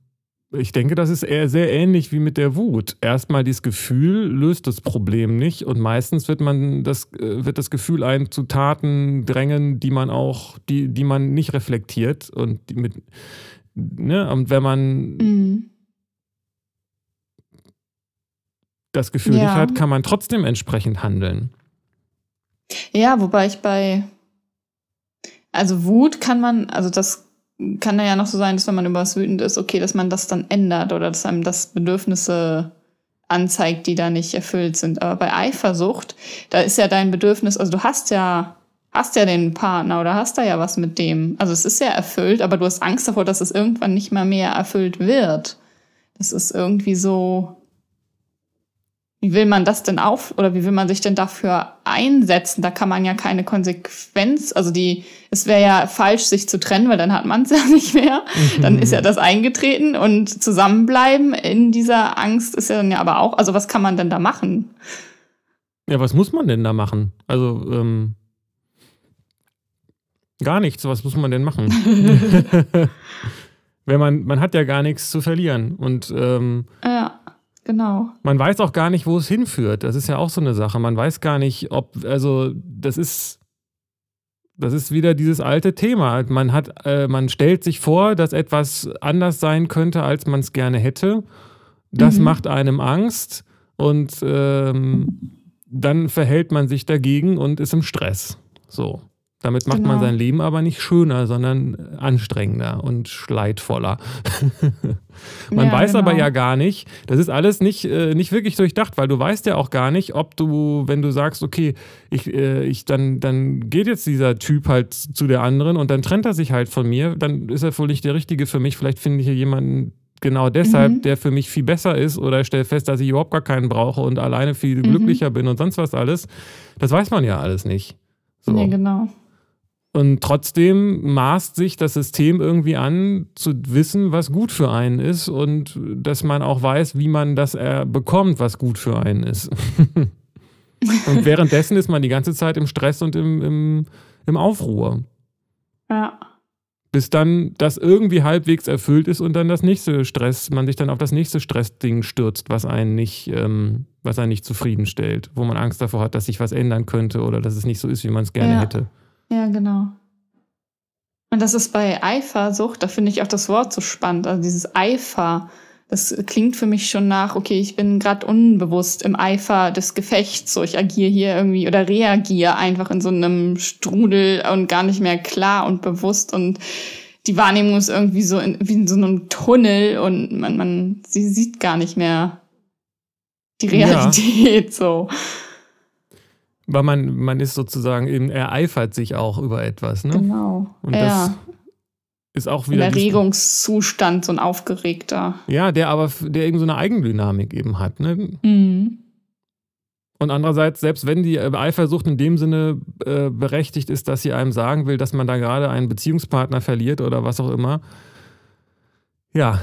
ich denke, das ist eher sehr ähnlich wie mit der Wut. Erstmal dieses Gefühl löst das Problem nicht und meistens wird man das, äh, wird das Gefühl einen zu Taten drängen, die man auch, die, die man nicht reflektiert und die mit, ne, und wenn man Mhm. das Gefühl Ja. nicht hat, kann man trotzdem entsprechend handeln. Ja, wobei ich bei, also Wut kann man, also das kann ja noch so sein, dass wenn man über was wütend ist, okay, dass man das dann ändert oder dass einem das Bedürfnisse anzeigt, die da nicht erfüllt sind. Aber bei Eifersucht, da ist ja dein Bedürfnis, also du hast ja, hast ja den Partner oder hast da ja was mit dem. Also es ist ja erfüllt, aber du hast Angst davor, dass es irgendwann nicht mal mehr erfüllt wird. Das ist irgendwie so, wie will man das denn auf oder wie will man sich denn dafür einsetzen? Da kann man ja keine Konsequenz, also die, es wäre ja falsch, sich zu trennen, weil dann hat man es ja nicht mehr. Dann ist ja das eingetreten und zusammenbleiben in dieser Angst ist ja dann ja aber auch, also was kann man denn da machen? Ja, was muss man denn da machen? Also, ähm, gar nichts, was muss man denn machen? Wenn man, man hat ja gar nichts zu verlieren und ähm, ja. Genau. Man weiß auch gar nicht, wo es hinführt. Das ist ja auch so eine Sache. Man weiß gar nicht, ob, also das ist, das ist wieder dieses alte Thema. Man hat, äh, man stellt sich vor, dass etwas anders sein könnte, als man es gerne hätte. Das mhm. macht einem Angst und ähm, dann verhält man sich dagegen und ist im Stress. So. Damit macht genau. man sein Leben aber nicht schöner, sondern anstrengender und leidvoller. man ja, weiß genau. aber ja gar nicht, das ist alles nicht, äh, nicht wirklich durchdacht, weil du weißt ja auch gar nicht, ob du, wenn du sagst, okay, ich, äh, ich, dann, dann geht jetzt dieser Typ halt zu der anderen und dann trennt er sich halt von mir, dann ist er wohl nicht der Richtige für mich. Vielleicht finde ich hier jemanden, genau deshalb, mhm. der für mich viel besser ist oder stelle fest, dass ich überhaupt gar keinen brauche und alleine viel mhm. glücklicher bin und sonst was alles. Das weiß man ja alles nicht. So. Nee, genau. Und trotzdem maßt sich das System irgendwie an, zu wissen, was gut für einen ist und dass man auch weiß, wie man das bekommt, was gut für einen ist. und währenddessen ist man die ganze Zeit im Stress und im, im, im Aufruhr. Ja. Bis dann das irgendwie halbwegs erfüllt ist und dann das nächste Stress, man sich dann auf das nächste Stressding stürzt, was einen nicht, ähm, was einen nicht zufriedenstellt, wo man Angst davor hat, dass sich was ändern könnte oder dass es nicht so ist, wie man es gerne ja. hätte. Ja, genau. Und das ist bei Eifersucht, da finde ich auch das Wort so spannend. Also dieses Eifer, das klingt für mich schon nach, okay, ich bin gerade unbewusst im Eifer des Gefechts, so ich agiere hier irgendwie oder reagiere einfach in so einem Strudel und gar nicht mehr klar und bewusst und die Wahrnehmung ist irgendwie so in, wie in so einem Tunnel und man, man sie sieht gar nicht mehr die Realität ja. so. Weil man, man ist sozusagen eben, ereifert sich auch über etwas, ne? Genau. Und ja. das ist auch wieder. Ein Erregungszustand, so ein aufgeregter. Ja, der aber, der eben so eine Eigendynamik eben hat, ne? Mhm. Und andererseits, selbst wenn die Eifersucht in dem Sinne äh, berechtigt ist, dass sie einem sagen will, dass man da gerade einen Beziehungspartner verliert oder was auch immer, ja,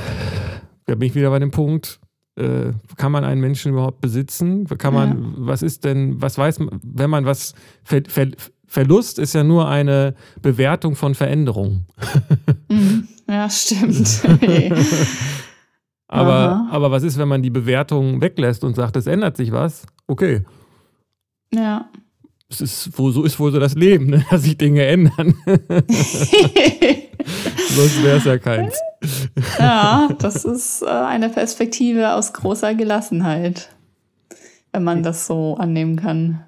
da bin ich wieder bei dem Punkt, äh, kann man einen Menschen überhaupt besitzen? Kann man, ja. was ist denn, was weiß man, wenn man was, Ver, Ver, Verlust ist ja nur eine Bewertung von Veränderung. Mhm. Ja, stimmt. aber, aber was ist, wenn man die Bewertung weglässt und sagt, es ändert sich was? Okay. Ja. Es ist, wo, so ist wohl so das Leben, ne? dass sich Dinge ändern. Sonst wäre es ja keins. Ja, das ist äh, eine Perspektive aus großer Gelassenheit, wenn man das so annehmen kann.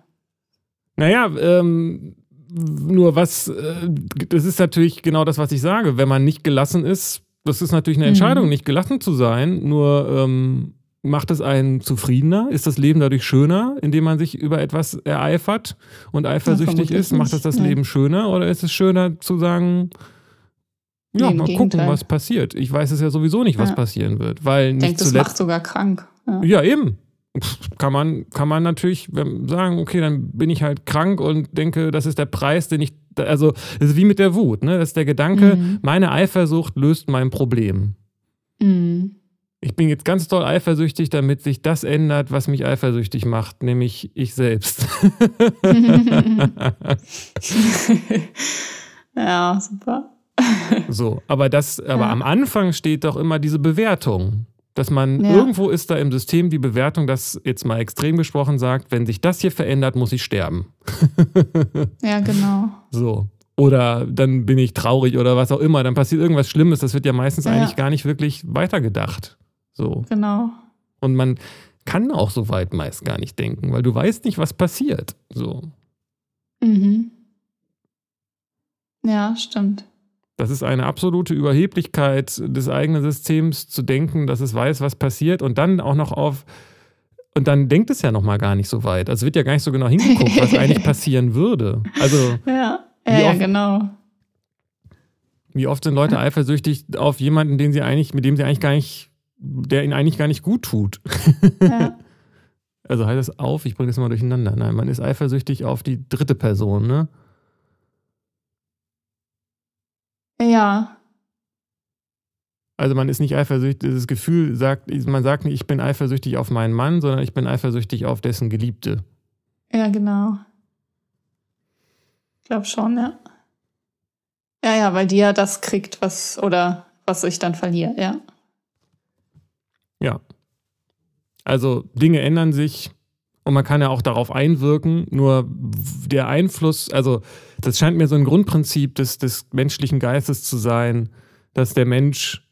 Naja, ähm, nur was, äh, das ist natürlich genau das, was ich sage. Wenn man nicht gelassen ist, das ist natürlich eine mhm. Entscheidung, mhm. nicht gelassen zu sein. Nur ähm, macht es einen zufriedener? Ist das Leben dadurch schöner, indem man sich über etwas ereifert und eifersüchtig ist? Macht das das ja. Leben schöner? Oder ist es schöner zu sagen, ja, mal gucken, was passiert. Ich weiß es ja sowieso nicht, was ja. passieren wird. Weil ich denke, das macht sogar krank. Ja, ja eben. Kann man, kann man natürlich sagen, okay, dann bin ich halt krank und denke, das ist der Preis, den ich. Also, das ist wie mit der Wut, ne? Das ist der Gedanke, mhm. meine Eifersucht löst mein Problem. Mhm. Ich bin jetzt ganz doll eifersüchtig, damit sich das ändert, was mich eifersüchtig macht, nämlich ich selbst. ja, super. So, aber das, aber ja. am Anfang steht doch immer diese Bewertung. Dass man ja. irgendwo ist da im System die Bewertung, dass jetzt mal extrem gesprochen sagt, wenn sich das hier verändert, muss ich sterben. ja, genau. So. Oder dann bin ich traurig oder was auch immer, dann passiert irgendwas Schlimmes. Das wird ja meistens ja. eigentlich gar nicht wirklich weitergedacht. So. Genau. Und man kann auch so weit meist gar nicht denken, weil du weißt nicht, was passiert. So. Mhm. Ja, stimmt. Das ist eine absolute Überheblichkeit des eigenen Systems zu denken, dass es weiß, was passiert und dann auch noch auf und dann denkt es ja noch mal gar nicht so weit. Also wird ja gar nicht so genau hingeguckt, was eigentlich passieren würde. Also ja, ja, ja, genau. Wie oft sind Leute eifersüchtig auf jemanden, den sie eigentlich, mit dem sie eigentlich gar nicht, der ihnen eigentlich gar nicht gut tut. Ja. Also heißt das auf, ich bringe das mal durcheinander. Nein, man ist eifersüchtig auf die dritte Person, ne? Ja. Also man ist nicht eifersüchtig, das Gefühl sagt, man sagt nicht, ich bin eifersüchtig auf meinen Mann, sondern ich bin eifersüchtig auf dessen Geliebte. Ja, genau. Ich glaube schon, ja. Ja, ja, weil die ja das kriegt, was, oder was ich dann verliere, ja. Ja. Also Dinge ändern sich und man kann ja auch darauf einwirken, nur der Einfluss, also das scheint mir so ein Grundprinzip des, des menschlichen Geistes zu sein, dass der Mensch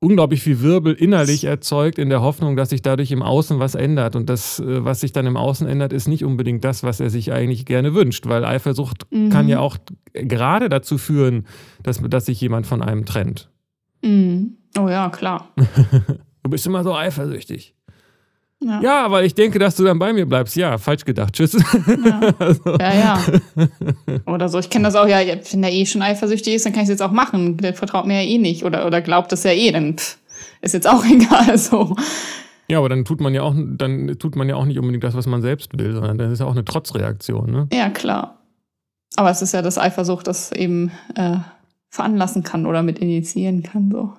unglaublich viel Wirbel innerlich erzeugt, in der Hoffnung, dass sich dadurch im Außen was ändert. Und das, äh, was sich dann im Außen ändert, ist nicht unbedingt das, was er sich eigentlich gerne wünscht, weil Eifersucht mhm. kann ja auch gerade dazu führen, dass, dass sich jemand von einem trennt. Mhm. Oh ja, klar. du bist immer so eifersüchtig. Ja. ja, weil ich denke, dass du dann bei mir bleibst. Ja, falsch gedacht. Tschüss. Ja, also. ja, ja. Oder so. Ich kenne das auch, ja, wenn der eh schon eifersüchtig ist, dann kann ich es jetzt auch machen. Der vertraut mir ja eh nicht oder, oder glaubt das ja eh, dann pff, ist jetzt auch egal. So. Ja, aber dann tut man ja auch, dann tut man ja auch nicht unbedingt das, was man selbst will, sondern das ist ja auch eine Trotzreaktion, ne? Ja, klar. Aber es ist ja das Eifersucht, das eben äh, veranlassen kann oder mit initiieren kann. So.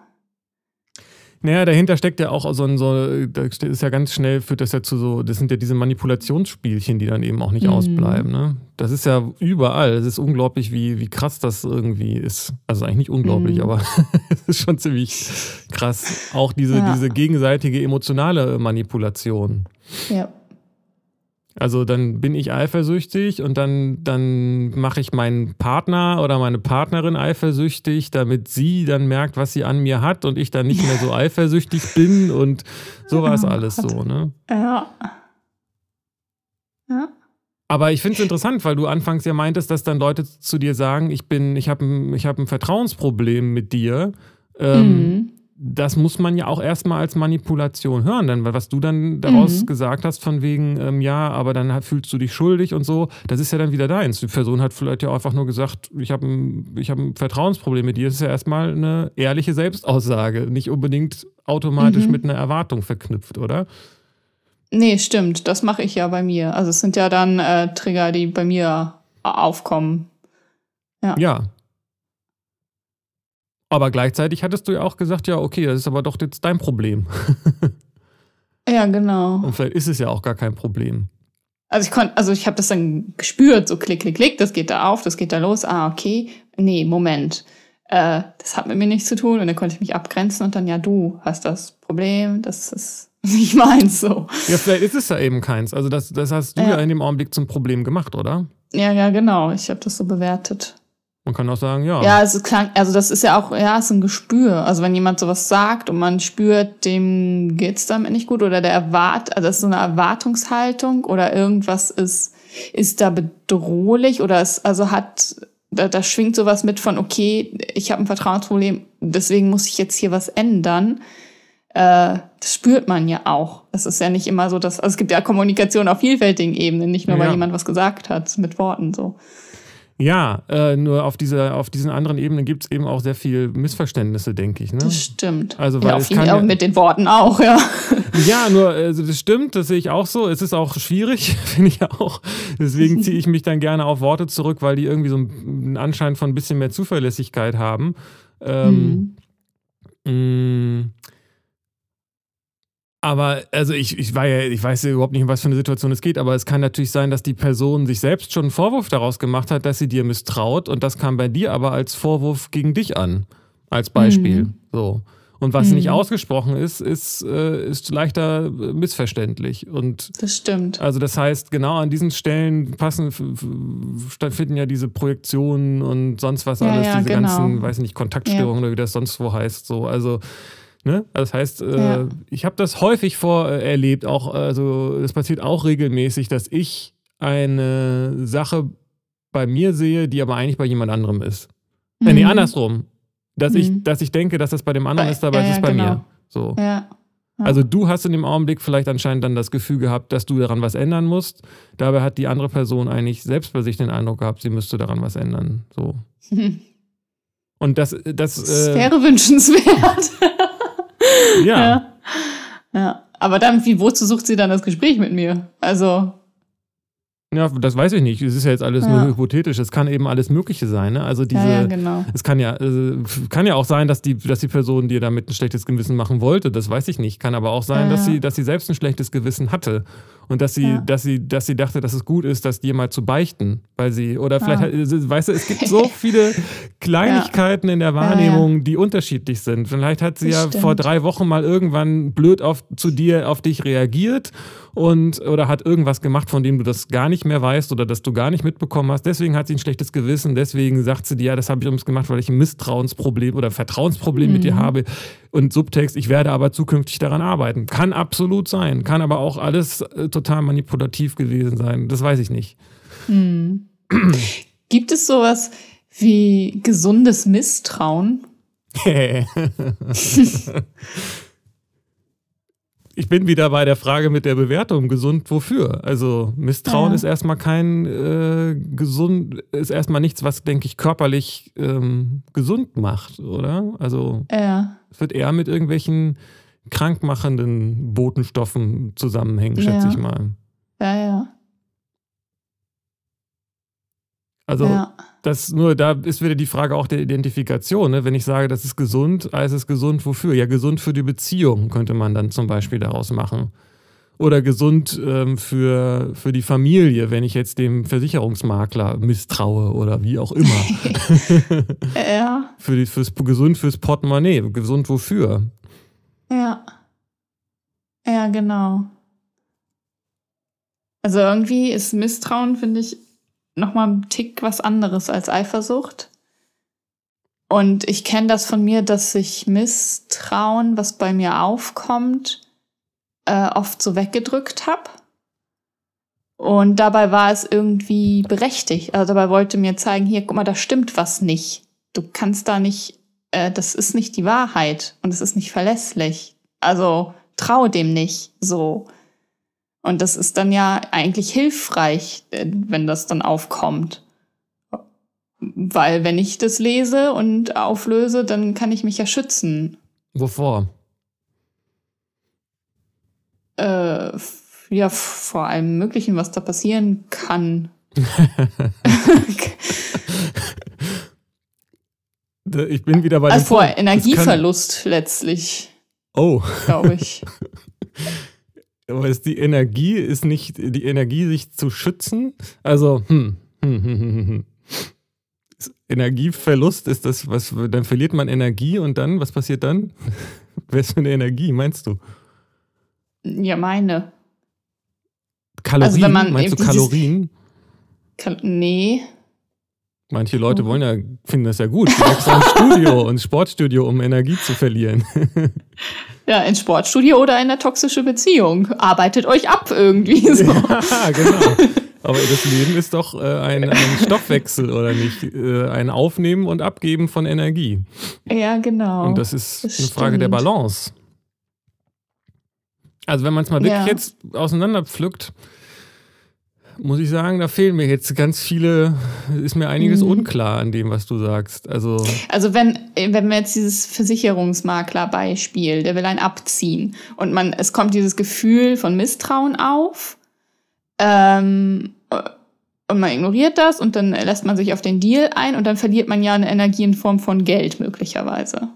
Naja, dahinter steckt ja auch so ein, so, da ist ja ganz schnell, führt das ja zu so, das sind ja diese Manipulationsspielchen, die dann eben auch nicht mhm. ausbleiben. Ne? Das ist ja überall. Es ist unglaublich, wie, wie krass das irgendwie ist. Also eigentlich nicht unglaublich, mhm. aber es ist schon ziemlich krass. Auch diese, ja. diese gegenseitige emotionale Manipulation. Ja. Also dann bin ich eifersüchtig und dann, dann mache ich meinen Partner oder meine Partnerin eifersüchtig, damit sie dann merkt, was sie an mir hat und ich dann nicht mehr so eifersüchtig bin und so war es alles so, ne? Ja. Ja. Aber ich finde es interessant, weil du anfangs ja meintest, dass dann Leute zu dir sagen, ich bin, ich habe ein, hab ein Vertrauensproblem mit dir. Ähm, mhm das muss man ja auch erstmal als Manipulation hören, denn was du dann daraus mhm. gesagt hast, von wegen, ähm, ja, aber dann fühlst du dich schuldig und so, das ist ja dann wieder deins. Die Person hat vielleicht ja einfach nur gesagt, ich habe ein, hab ein Vertrauensproblem mit dir. Das ist ja erstmal eine ehrliche Selbstaussage, nicht unbedingt automatisch mhm. mit einer Erwartung verknüpft, oder? Nee, stimmt. Das mache ich ja bei mir. Also es sind ja dann äh, Trigger, die bei mir aufkommen. Ja. ja, aber gleichzeitig hattest du ja auch gesagt, ja, okay, das ist aber doch jetzt dein Problem. ja, genau. Und vielleicht ist es ja auch gar kein Problem. Also ich konnte, also ich habe das dann gespürt, so klick, klick, klick, das geht da auf, das geht da los. Ah, okay. Nee, Moment. Äh, das hat mit mir nichts zu tun und dann konnte ich mich abgrenzen und dann, ja, du hast das Problem, das ist nicht meins so. Ja, vielleicht ist es ja eben keins. Also das, das hast du ja. ja in dem Augenblick zum Problem gemacht, oder? Ja, ja, genau. Ich habe das so bewertet. Man kann auch sagen, ja. Ja, also klang, also das ist ja auch, ja, ist ein Gespür. Also wenn jemand sowas sagt und man spürt, dem geht's damit nicht gut oder der erwart, also das ist so eine Erwartungshaltung oder irgendwas ist, ist da bedrohlich oder es, also hat, da, da schwingt sowas mit von, okay, ich habe ein Vertrauensproblem, deswegen muss ich jetzt hier was ändern. Äh, das spürt man ja auch. Es ist ja nicht immer so, dass, also es gibt ja Kommunikation auf vielfältigen Ebenen, nicht nur, ja. weil jemand was gesagt hat mit Worten so. Ja, äh, nur auf, dieser, auf diesen anderen Ebenen gibt es eben auch sehr viel Missverständnisse, denke ich. Ne? Das stimmt. Also, weil ja, auf jeden Fall mit den Worten auch, ja. Ja, nur, also das stimmt, das sehe ich auch so. Es ist auch schwierig, finde ich auch. Deswegen ziehe ich mich dann gerne auf Worte zurück, weil die irgendwie so einen Anschein von ein bisschen mehr Zuverlässigkeit haben. Ähm, mhm. Aber also ich, ich war ja, ich weiß ja überhaupt nicht, um was für eine Situation es geht, aber es kann natürlich sein, dass die Person sich selbst schon einen Vorwurf daraus gemacht hat, dass sie dir misstraut und das kam bei dir aber als Vorwurf gegen dich an, als Beispiel. Mhm. So. Und was mhm. nicht ausgesprochen ist, ist, äh, ist leichter missverständlich. Und das stimmt. Also das heißt, genau an diesen Stellen passen, stattfinden ja diese Projektionen und sonst was ja, alles, ja, diese genau. ganzen, weiß nicht, Kontaktstörungen ja. oder wie das sonst wo heißt. So, also Ne? Also das heißt, äh, ja. ich habe das häufig vorerlebt, auch, also es passiert auch regelmäßig, dass ich eine Sache bei mir sehe, die aber eigentlich bei jemand anderem ist. Mhm. Äh, nee, andersrum. Dass, mhm. ich, dass ich denke, dass das bei dem anderen bei, ist, aber ja, es ist bei genau. mir. So. Ja. Also du hast in dem Augenblick vielleicht anscheinend dann das Gefühl gehabt, dass du daran was ändern musst. Dabei hat die andere Person eigentlich selbst bei sich den Eindruck gehabt, sie müsste daran was ändern. So. Und das, das, das äh, wäre wünschenswert. Ja. ja. Aber dann, wie, wozu sucht sie dann das Gespräch mit mir? Also. Ja, das weiß ich nicht. Es ist ja jetzt alles ja. nur hypothetisch. Es kann eben alles Mögliche sein. Ne? Also diese, ja, ja, genau. es kann ja, äh, kann ja auch sein, dass die, dass die Person dir damit ein schlechtes Gewissen machen wollte. Das weiß ich nicht. Kann aber auch sein, dass sie, dass sie selbst ein schlechtes Gewissen hatte und dass sie, dass sie, dass sie dachte, dass es gut ist, das dir mal zu beichten, weil sie oder vielleicht, hat, weißt du, es gibt so viele Kleinigkeiten in der Wahrnehmung, die unterschiedlich sind. Vielleicht hat sie das ja stimmt. vor drei Wochen mal irgendwann blöd auf zu dir, auf dich reagiert und oder hat irgendwas gemacht, von dem du das gar nicht mehr weißt oder das du gar nicht mitbekommen hast. Deswegen hat sie ein schlechtes Gewissen. Deswegen sagt sie dir, ja, das habe ich übrigens gemacht, weil ich ein Misstrauensproblem oder Vertrauensproblem mhm. mit dir mhm. habe. Und Subtext, ich werde aber zukünftig daran arbeiten. Kann absolut sein. Kann aber auch alles äh, total manipulativ gewesen sein. Das weiß ich nicht. Mhm. Gibt es sowas wie gesundes Misstrauen? ich bin wieder bei der Frage mit der Bewertung, gesund wofür? Also Misstrauen ja. ist erstmal kein äh, gesund, ist erstmal nichts, was, denke ich, körperlich ähm, gesund macht, oder? Also ja. es wird eher mit irgendwelchen krankmachenden Botenstoffen zusammenhängen, schätze ja. ich mal. Ja, ja. Also ja. das nur, da ist wieder die Frage auch der Identifikation. Ne? Wenn ich sage, das ist gesund, heißt es gesund wofür? Ja, gesund für die Beziehung könnte man dann zum Beispiel daraus machen. Oder gesund ähm, für, für die Familie, wenn ich jetzt dem Versicherungsmakler misstraue oder wie auch immer. ja. Für die, fürs, gesund fürs Portemonnaie. Gesund wofür? Ja. Ja, genau. Also irgendwie ist Misstrauen, finde ich, nochmal ein Tick was anderes als Eifersucht. Und ich kenne das von mir, dass sich Misstrauen, was bei mir aufkommt, äh, oft so weggedrückt habe. Und dabei war es irgendwie berechtigt. Also dabei wollte mir zeigen, hier, guck mal, da stimmt was nicht. Du kannst da nicht, äh, das ist nicht die Wahrheit und es ist nicht verlässlich. Also trau dem nicht so. Und das ist dann ja eigentlich hilfreich, äh, wenn das dann aufkommt. Weil wenn ich das lese und auflöse, dann kann ich mich ja schützen. Wovor? Äh, ja, vor allem Möglichen, was da passieren kann. ich bin wieder bei also vor Energieverlust letztlich. Oh. Glaube ich. Aber ist die Energie, ist nicht die Energie, sich zu schützen? Also, hm, hm, hm, hm, hm. hm. Energieverlust ist das, was, dann verliert man Energie und dann, was passiert dann? Was für eine Energie, meinst du? Ja, meine. Kalorien? Also wenn man meinst du Kalorien? Kal nee. Manche Leute wollen ja, finden das ja gut. Extra ins Studio, ins Sportstudio, um Energie zu verlieren. Ja, ins Sportstudio oder in einer toxischen Beziehung. Arbeitet euch ab irgendwie so. Ja, genau. Aber das Leben ist doch äh, ein, ein, Stoffwechsel, oder nicht? Äh, ein Aufnehmen und Abgeben von Energie. Ja, genau. Und das ist das eine Frage der Balance. Also wenn man es mal wirklich ja. jetzt auseinanderpflückt, muss ich sagen, da fehlen mir jetzt ganz viele, ist mir einiges mhm. unklar an dem, was du sagst. Also, also wenn, wenn wir jetzt dieses Versicherungsmakler-Beispiel, der will einen abziehen und man, es kommt dieses Gefühl von Misstrauen auf ähm, und man ignoriert das und dann lässt man sich auf den Deal ein und dann verliert man ja eine Energie in Form von Geld möglicherweise.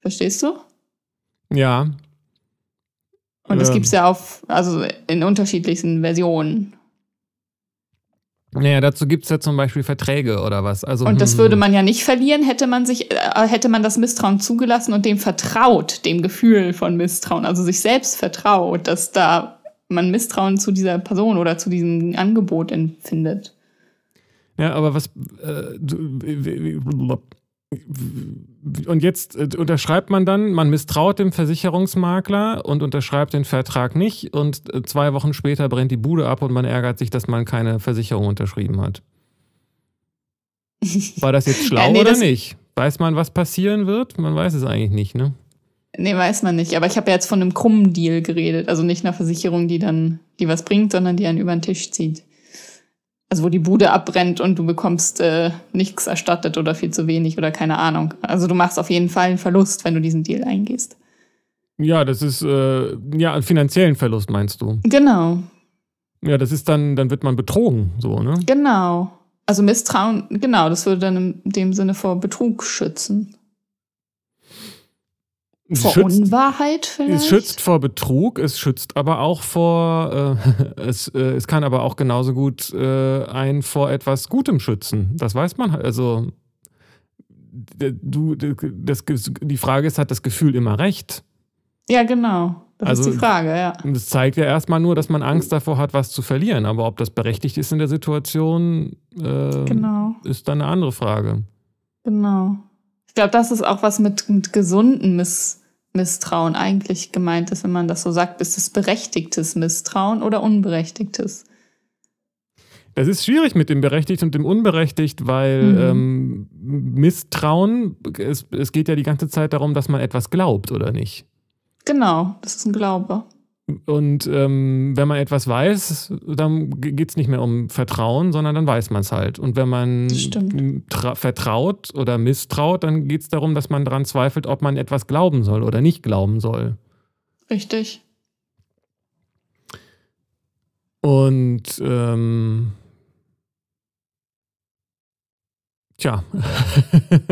Verstehst du? Ja. Und das ähm. gibt es ja auf, also in unterschiedlichsten Versionen. Naja, dazu gibt es ja zum Beispiel Verträge oder was. Also, und das hm, würde man ja nicht verlieren, hätte man sich, äh, hätte man das Misstrauen zugelassen und dem vertraut, dem Gefühl von Misstrauen, also sich selbst vertraut, dass da man Misstrauen zu dieser Person oder zu diesem Angebot empfindet. Ja, aber was äh, und jetzt äh, unterschreibt man dann, man misstraut dem Versicherungsmakler und unterschreibt den Vertrag nicht und äh, zwei Wochen später brennt die Bude ab und man ärgert sich, dass man keine Versicherung unterschrieben hat. War das jetzt schlau ja, nee, oder nicht? Weiß man, was passieren wird? Man weiß es eigentlich nicht, ne? Nee, weiß man nicht. Aber ich habe ja jetzt von einem krummen Deal geredet. Also nicht einer Versicherung, die dann, die was bringt, sondern die einen über den Tisch zieht also wo die Bude abbrennt und du bekommst äh, nichts erstattet oder viel zu wenig oder keine Ahnung. Also du machst auf jeden Fall einen Verlust, wenn du diesen Deal eingehst. Ja, das ist äh, ja einen finanziellen Verlust, meinst du? Genau. Ja, das ist dann, dann wird man betrogen, so, ne? Genau. Also Misstrauen, genau, das würde dann in dem Sinne vor Betrug schützen. Vor schützt, Unwahrheit vielleicht? Es schützt vor Betrug, es schützt aber auch vor, äh, es, äh, es kann aber auch genauso gut äh, einen vor etwas Gutem schützen. Das weiß man. Also, du, das, die Frage ist, hat das Gefühl immer recht? Ja, genau. Das also, ist die Frage, ja. Das zeigt ja erstmal nur, dass man Angst davor hat, was zu verlieren. Aber ob das berechtigt ist in der Situation, äh, genau. ist dann eine andere Frage. Genau. Ich glaube, das ist auch was mit, mit gesunden Miss Misstrauen eigentlich gemeint ist, wenn man das so sagt. Ist es berechtigtes Misstrauen oder unberechtigtes? Es ist schwierig mit dem berechtigt und dem unberechtigt, weil mhm. ähm, Misstrauen, es, es geht ja die ganze Zeit darum, dass man etwas glaubt oder nicht. Genau, das ist ein Glaube. Und ähm, wenn man etwas weiß, dann geht es nicht mehr um Vertrauen, sondern dann weiß man es halt. Und wenn man vertraut oder misstraut, dann geht es darum, dass man daran zweifelt, ob man etwas glauben soll oder nicht glauben soll. Richtig. Und ähm, tja.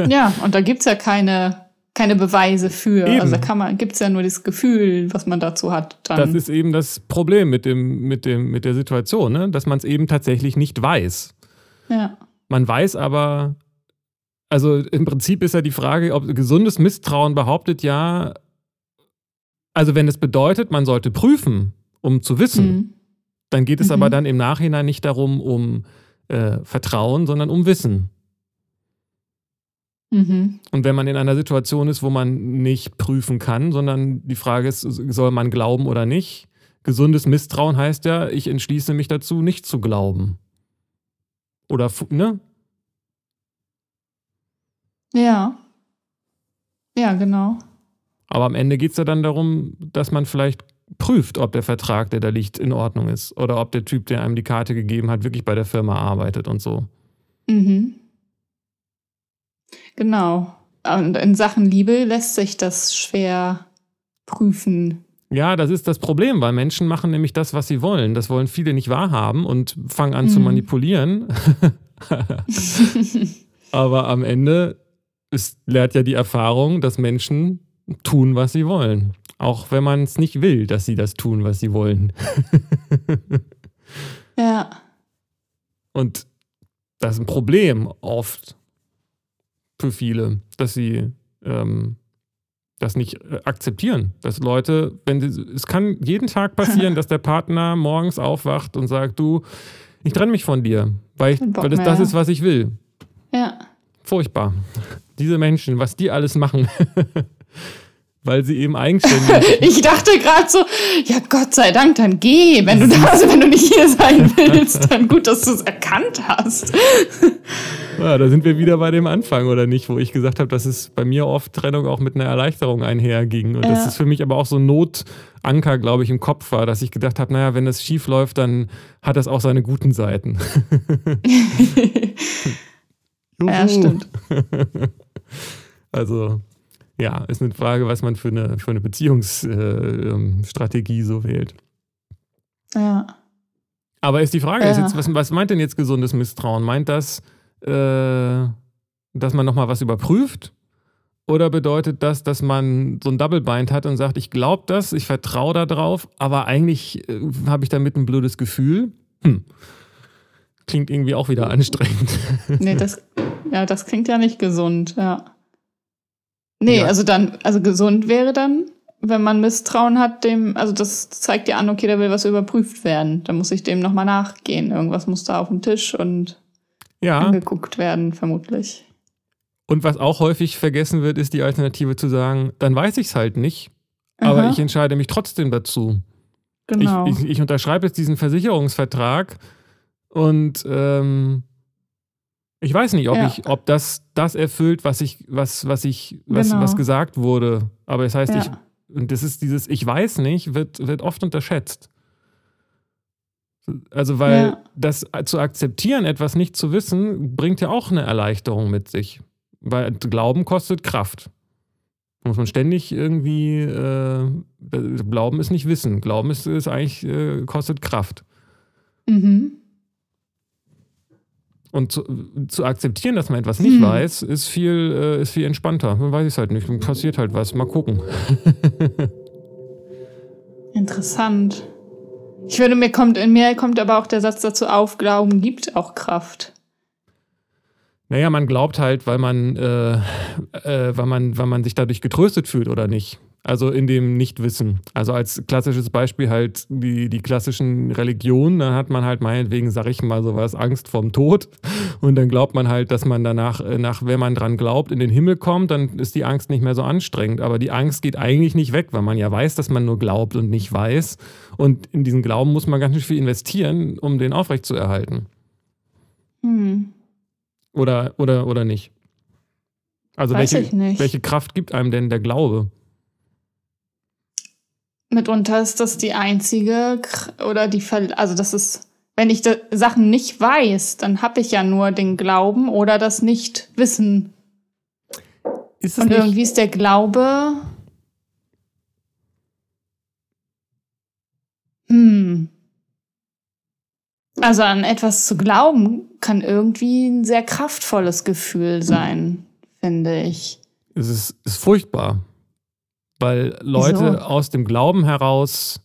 ja, und da gibt es ja keine keine Beweise für. Eben. Also da kann man, gibt es ja nur das Gefühl, was man dazu hat. Dann. Das ist eben das Problem mit, dem, mit, dem, mit der Situation, ne? dass man es eben tatsächlich nicht weiß. Ja. Man weiß aber, also im Prinzip ist ja die Frage, ob gesundes Misstrauen behauptet ja, also wenn es bedeutet, man sollte prüfen, um zu wissen, mhm. dann geht es mhm. aber dann im Nachhinein nicht darum, um äh, Vertrauen, sondern um Wissen. Mhm. Und wenn man in einer Situation ist, wo man nicht prüfen kann, sondern die Frage ist, soll man glauben oder nicht? Gesundes Misstrauen heißt ja, ich entschließe mich dazu, nicht zu glauben. Oder, ne? Ja. Ja, genau. Aber am Ende geht es ja dann darum, dass man vielleicht prüft, ob der Vertrag, der da liegt, in Ordnung ist. Oder ob der Typ, der einem die Karte gegeben hat, wirklich bei der Firma arbeitet und so. Mhm. Genau. Und in Sachen Liebe lässt sich das schwer prüfen. Ja, das ist das Problem, weil Menschen machen nämlich das, was sie wollen. Das wollen viele nicht wahrhaben und fangen an mhm. zu manipulieren. Aber am Ende ist, lehrt ja die Erfahrung, dass Menschen tun, was sie wollen. Auch wenn man es nicht will, dass sie das tun, was sie wollen. ja. Und das ist ein Problem oft für viele, dass sie ähm, das nicht äh, akzeptieren. Dass Leute, wenn sie, es kann jeden Tag passieren, dass der Partner morgens aufwacht und sagt, du, ich trenne mich von dir, weil, ich, weil das, das ist, was ich will. Ja. Furchtbar. Diese Menschen, was die alles machen. weil sie eben eigenständig. ich dachte gerade so, ja Gott sei Dank, dann geh, wenn du da, also wenn du nicht hier sein willst, dann gut, dass du es erkannt hast. ja, da sind wir wieder bei dem Anfang oder nicht, wo ich gesagt habe, dass es bei mir oft Trennung auch mit einer Erleichterung einherging und ja. das ist für mich aber auch so ein Notanker, glaube ich, im Kopf war, dass ich gedacht habe, naja, wenn das schief läuft, dann hat das auch seine guten Seiten. ja, stimmt. also ja, ist eine Frage, was man für eine, für eine Beziehungsstrategie äh, so wählt. Ja. Aber ist die Frage, ja. ist jetzt, was, was meint denn jetzt gesundes Misstrauen? Meint das, äh, dass man nochmal was überprüft? Oder bedeutet das, dass man so ein Double Bind hat und sagt, ich glaube das, ich vertraue da drauf, aber eigentlich äh, habe ich damit ein blödes Gefühl? Hm. Klingt irgendwie auch wieder anstrengend. Nee, das, ja, das klingt ja nicht gesund, ja. Nee, ja. also dann, also gesund wäre dann, wenn man Misstrauen hat, dem, also das zeigt ja an, okay, da will was überprüft werden. Da muss ich dem nochmal nachgehen. Irgendwas muss da auf dem Tisch und ja. angeguckt werden, vermutlich. Und was auch häufig vergessen wird, ist die Alternative zu sagen, dann weiß ich es halt nicht, aber Aha. ich entscheide mich trotzdem dazu. Genau. Ich, ich, ich unterschreibe jetzt diesen Versicherungsvertrag und ähm, ich weiß nicht, ob ja. ich, ob das das erfüllt, was ich, was, was ich, was, genau. was gesagt wurde. Aber das heißt, ja. ich, und das ist dieses Ich weiß nicht, wird, wird oft unterschätzt. Also, weil ja. das zu akzeptieren, etwas nicht zu wissen, bringt ja auch eine Erleichterung mit sich. Weil Glauben kostet Kraft. Muss man ständig irgendwie, äh, Glauben ist nicht Wissen. Glauben ist, ist eigentlich, äh, kostet Kraft. Mhm. Und zu, zu, akzeptieren, dass man etwas nicht hm. weiß, ist viel, äh, ist viel entspannter. Man weiß es halt nicht. Dann passiert halt was. Mal gucken. Interessant. Ich würde mir kommt, in mir kommt aber auch der Satz dazu auf, Glauben gibt auch Kraft. Naja, man glaubt halt, weil man, äh, äh, weil man, weil man sich dadurch getröstet fühlt oder nicht. Also in dem Nichtwissen. Also als klassisches Beispiel halt die, die klassischen Religionen, dann hat man halt meinetwegen, sag ich mal, sowas, Angst vorm Tod. Und dann glaubt man halt, dass man danach, äh, nach, wenn man dran glaubt, in den Himmel kommt, dann ist die Angst nicht mehr so anstrengend. Aber die Angst geht eigentlich nicht weg, weil man ja weiß, dass man nur glaubt und nicht weiß. Und in diesen Glauben muss man ganz schön viel investieren, um den aufrechtzuerhalten. Hm. Oder, oder, oder nicht? Also Weiß welche, welche Kraft gibt einem denn der Glaube? Mitunter ist das die einzige oder die Ver also das ist wenn ich Sachen nicht weiß, dann habe ich ja nur den Glauben oder das Nichtwissen. Ist Und irgendwie ist der Glaube hm. Also an etwas zu glauben kann irgendwie ein sehr kraftvolles Gefühl sein, finde ich. Es ist, ist furchtbar weil Leute Wieso? aus dem Glauben heraus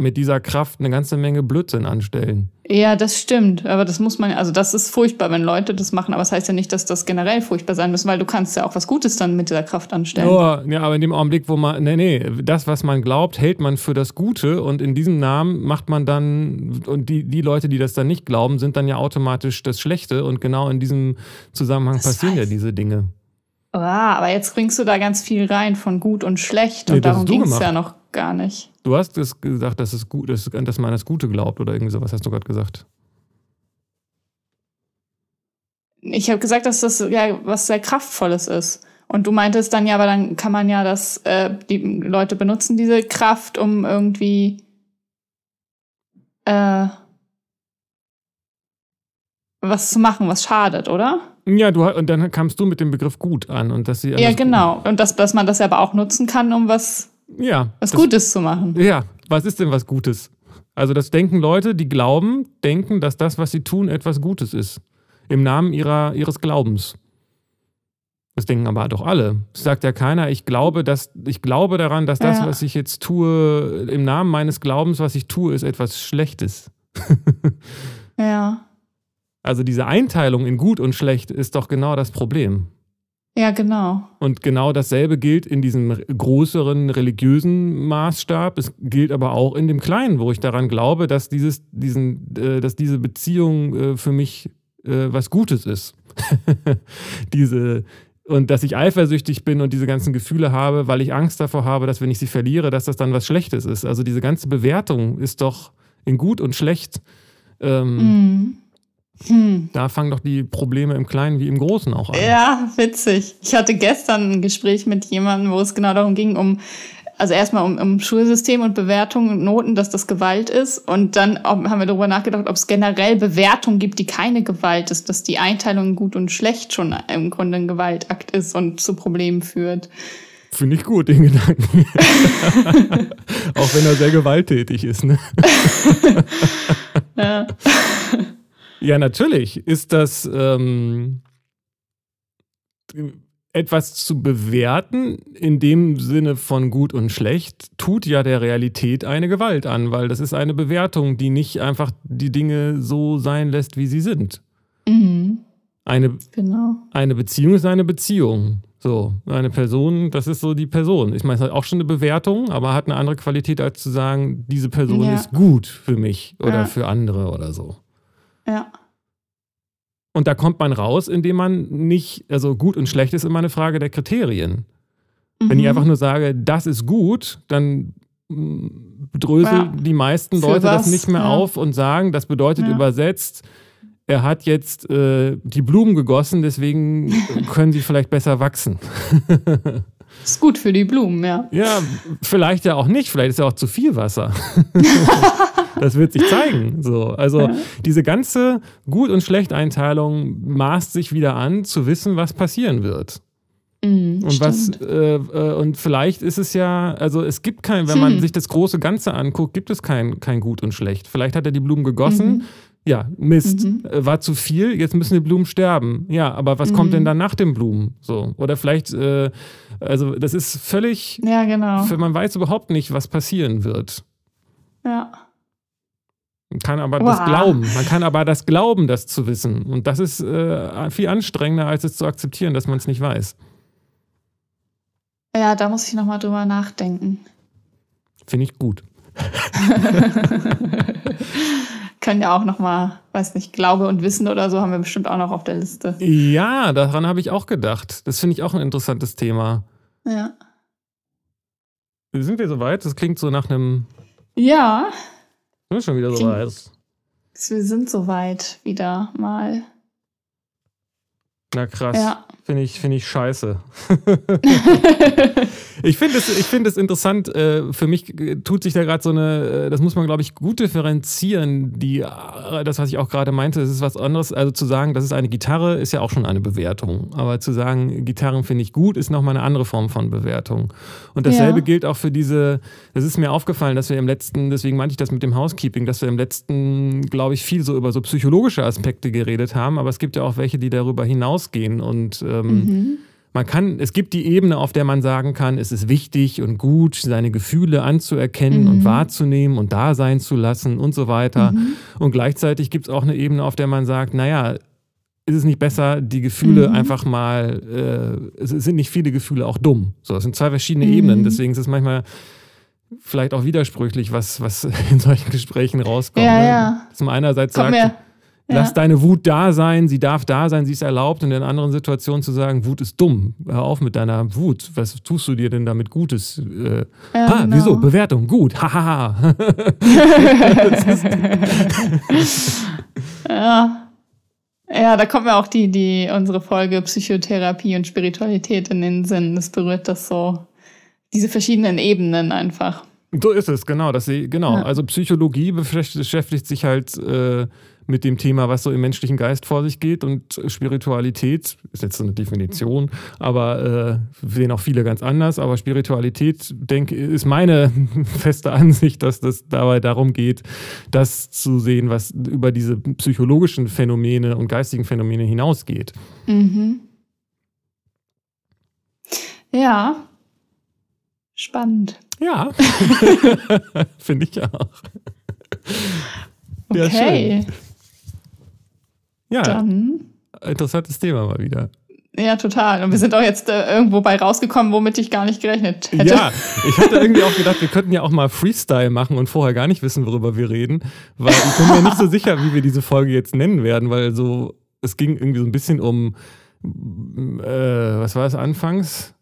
mit dieser Kraft eine ganze Menge Blödsinn anstellen. Ja, das stimmt. Aber das muss man, also das ist furchtbar, wenn Leute das machen. Aber es das heißt ja nicht, dass das generell furchtbar sein muss, weil du kannst ja auch was Gutes dann mit dieser Kraft anstellen. Oh, ja, aber in dem Augenblick, wo man, nee, nee, das, was man glaubt, hält man für das Gute und in diesem Namen macht man dann, und die, die Leute, die das dann nicht glauben, sind dann ja automatisch das Schlechte und genau in diesem Zusammenhang das passieren weiß. ja diese Dinge. Ah, aber jetzt bringst du da ganz viel rein von gut und schlecht nee, und darum ging es ja noch gar nicht. Du hast es gesagt, dass, es gut ist, dass man das Gute glaubt oder irgendwie sowas hast du gerade gesagt. Ich habe gesagt, dass das ja was sehr Kraftvolles ist. Und du meintest dann ja, aber dann kann man ja das, äh, die Leute benutzen diese Kraft, um irgendwie äh, was zu machen, was schadet, oder? Ja, du, und dann kamst du mit dem Begriff gut an und dass sie. Ja, genau. Und dass, dass man das aber auch nutzen kann, um was, ja, was das, Gutes zu machen. Ja, was ist denn was Gutes? Also, das denken Leute, die glauben, denken, dass das, was sie tun, etwas Gutes ist. Im Namen ihrer, ihres Glaubens. Das denken aber doch alle. Es sagt ja keiner, ich glaube, dass, ich glaube daran, dass das, ja. was ich jetzt tue, im Namen meines Glaubens, was ich tue, ist etwas Schlechtes. ja. Also diese Einteilung in gut und schlecht ist doch genau das Problem. Ja, genau. Und genau dasselbe gilt in diesem größeren religiösen Maßstab. Es gilt aber auch in dem kleinen, wo ich daran glaube, dass, dieses, diesen, äh, dass diese Beziehung äh, für mich äh, was Gutes ist. diese, und dass ich eifersüchtig bin und diese ganzen Gefühle habe, weil ich Angst davor habe, dass wenn ich sie verliere, dass das dann was Schlechtes ist. Also diese ganze Bewertung ist doch in gut und schlecht. Ähm, mm hm. Da fangen doch die Probleme im Kleinen wie im Großen auch an. Ja, witzig. Ich hatte gestern ein Gespräch mit jemandem, wo es genau darum ging, um also erstmal um, um Schulsystem und Bewertung und Noten, dass das Gewalt ist. Und dann haben wir darüber nachgedacht, ob es generell Bewertungen gibt, die keine Gewalt ist, dass die Einteilung gut und schlecht schon im Grunde ein Gewaltakt ist und zu Problemen führt. Finde ich gut, den Gedanken. Auch wenn er sehr gewalttätig ist, ne? ja. Ja, natürlich ist das ähm, etwas zu bewerten in dem Sinne von gut und schlecht, tut ja der Realität eine Gewalt an, weil das ist eine Bewertung, die nicht einfach die Dinge so sein lässt, wie sie sind. Mhm. Eine, genau. eine Beziehung ist eine Beziehung. So, eine Person, das ist so die Person. Ich meine, es hat auch schon eine Bewertung, aber hat eine andere Qualität, als zu sagen, diese Person ja. ist gut für mich oder ja. für andere oder so. Ja. Und da kommt man raus, indem man nicht, also gut und schlecht ist immer eine Frage der Kriterien. Mhm. Wenn ich mhm. einfach nur sage, das ist gut, dann dröseln ja. die meisten Leute das nicht mehr ja. auf und sagen, das bedeutet ja. übersetzt, er hat jetzt äh, die Blumen gegossen, deswegen können sie vielleicht besser wachsen. Ist gut für die Blumen, ja. Ja, vielleicht ja auch nicht, vielleicht ist ja auch zu viel Wasser. das wird sich zeigen. So, also ja. diese ganze Gut- und Schlechteinteilung maßt sich wieder an, zu wissen, was passieren wird. Mm, und was äh, äh, und vielleicht ist es ja, also es gibt kein, wenn hm. man sich das große Ganze anguckt, gibt es kein, kein Gut und Schlecht. Vielleicht hat er die Blumen gegossen. Mhm. Ja, Mist, mhm. Äh, war zu viel, jetzt müssen die Blumen sterben. Ja, aber was mhm. kommt denn dann nach den Blumen? So. Oder vielleicht, äh, also das ist völlig, ja, genau. man weiß überhaupt nicht, was passieren wird. Ja. Man kann aber wow. das glauben. Man kann aber das glauben, das zu wissen. Und das ist äh, viel anstrengender, als es zu akzeptieren, dass man es nicht weiß. Ja, da muss ich nochmal drüber nachdenken. Finde ich gut. Können ja auch nochmal, weiß nicht, Glaube und Wissen oder so haben wir bestimmt auch noch auf der Liste. Ja, daran habe ich auch gedacht. Das finde ich auch ein interessantes Thema. Ja. Sind wir soweit? Das klingt so nach einem. Ja. Sind wir schon wieder soweit? Wir sind soweit wieder mal. Na krass. Ja. Finde ich, find ich scheiße. ich finde es, find es interessant. Äh, für mich tut sich da gerade so eine, äh, das muss man, glaube ich, gut differenzieren. Die, äh, das, was ich auch gerade meinte, das ist was anderes. Also zu sagen, das ist eine Gitarre, ist ja auch schon eine Bewertung. Aber zu sagen, Gitarren finde ich gut, ist nochmal eine andere Form von Bewertung. Und dasselbe ja. gilt auch für diese, das ist mir aufgefallen, dass wir im letzten, deswegen meinte ich das mit dem Housekeeping, dass wir im letzten, glaube ich, viel so über so psychologische Aspekte geredet haben. Aber es gibt ja auch welche, die darüber hinausgehen und ähm, mhm. Man kann, es gibt die Ebene, auf der man sagen kann, es ist wichtig und gut, seine Gefühle anzuerkennen mhm. und wahrzunehmen und da sein zu lassen und so weiter. Mhm. Und gleichzeitig gibt es auch eine Ebene, auf der man sagt, naja, ist es nicht besser, die Gefühle mhm. einfach mal, äh, es sind nicht viele Gefühle auch dumm. So, es sind zwei verschiedene mhm. Ebenen. Deswegen ist es manchmal vielleicht auch widersprüchlich, was, was in solchen Gesprächen rauskommt. Ja, ne? ja. Zum einerseits sagt, Lass deine Wut da sein, sie darf da sein, sie ist erlaubt. Und in anderen Situationen zu sagen, Wut ist dumm. Hör auf mit deiner Wut. Was tust du dir denn damit Gutes? Äh, ja, ah, genau. wieso? Bewertung, gut. Hahaha. ja. Ja, da kommt mir auch die, die, unsere Folge Psychotherapie und Spiritualität in den Sinn. Das berührt das so, diese verschiedenen Ebenen einfach. So ist es, genau. Dass sie, genau. Ja. Also Psychologie beschäftigt sich halt äh, mit dem Thema, was so im menschlichen Geist vor sich geht. Und Spiritualität ist jetzt so eine Definition, aber äh, sehen auch viele ganz anders. Aber Spiritualität, denke ist meine feste Ansicht, dass das dabei darum geht, das zu sehen, was über diese psychologischen Phänomene und geistigen Phänomene hinausgeht. Mhm. Ja. Spannend. Ja. Finde ich auch. Okay. Ja, ja, Dann. interessantes Thema mal wieder. Ja, total. Und wir sind auch jetzt äh, irgendwo bei rausgekommen, womit ich gar nicht gerechnet hätte. Ja, ich hatte irgendwie auch gedacht, wir könnten ja auch mal Freestyle machen und vorher gar nicht wissen, worüber wir reden. Weil ich bin mir nicht so sicher, wie wir diese Folge jetzt nennen werden, weil so, es ging irgendwie so ein bisschen um, äh, was war es anfangs?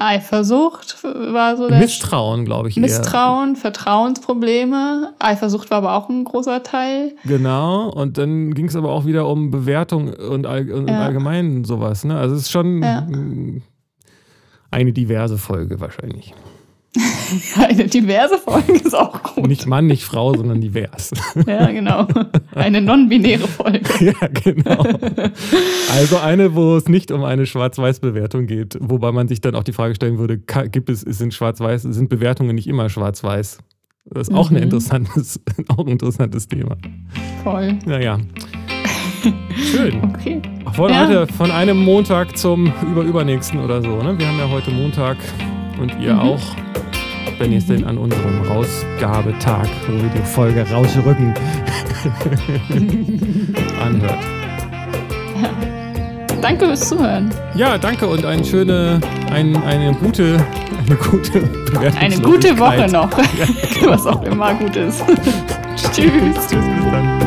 Eifersucht war so der Misstrauen, glaube ich. Misstrauen, eher. Vertrauensprobleme. Eifersucht war aber auch ein großer Teil. Genau, und dann ging es aber auch wieder um Bewertung und, all, und ja. allgemein sowas. Ne? Also es ist schon ja. eine diverse Folge wahrscheinlich. Eine diverse Folge ist auch gut. Nicht Mann, nicht Frau, sondern divers. Ja, genau. Eine non-binäre Folge. Ja, genau. Also eine, wo es nicht um eine Schwarz-Weiß-Bewertung geht, wobei man sich dann auch die Frage stellen würde, gibt es, sind Schwarz-Weiß, sind Bewertungen nicht immer schwarz-weiß? Das ist auch, mhm. ein interessantes, auch ein interessantes Thema. Voll. Naja. Schön. Okay. Von, ja. heute, von einem Montag zum überübernächsten oder so. Ne? Wir haben ja heute Montag und ihr mhm. auch wenn ihr es denn an unserem Rausgabetag, wo wir die Folge rausrücken, anhört. Ja. Danke fürs Zuhören. Ja, danke und eine schöne, ein, eine gute, eine gute Eine gute Woche noch. Ja, genau. Was auch immer gut ist. Tschüss. Tschüss, bis dann.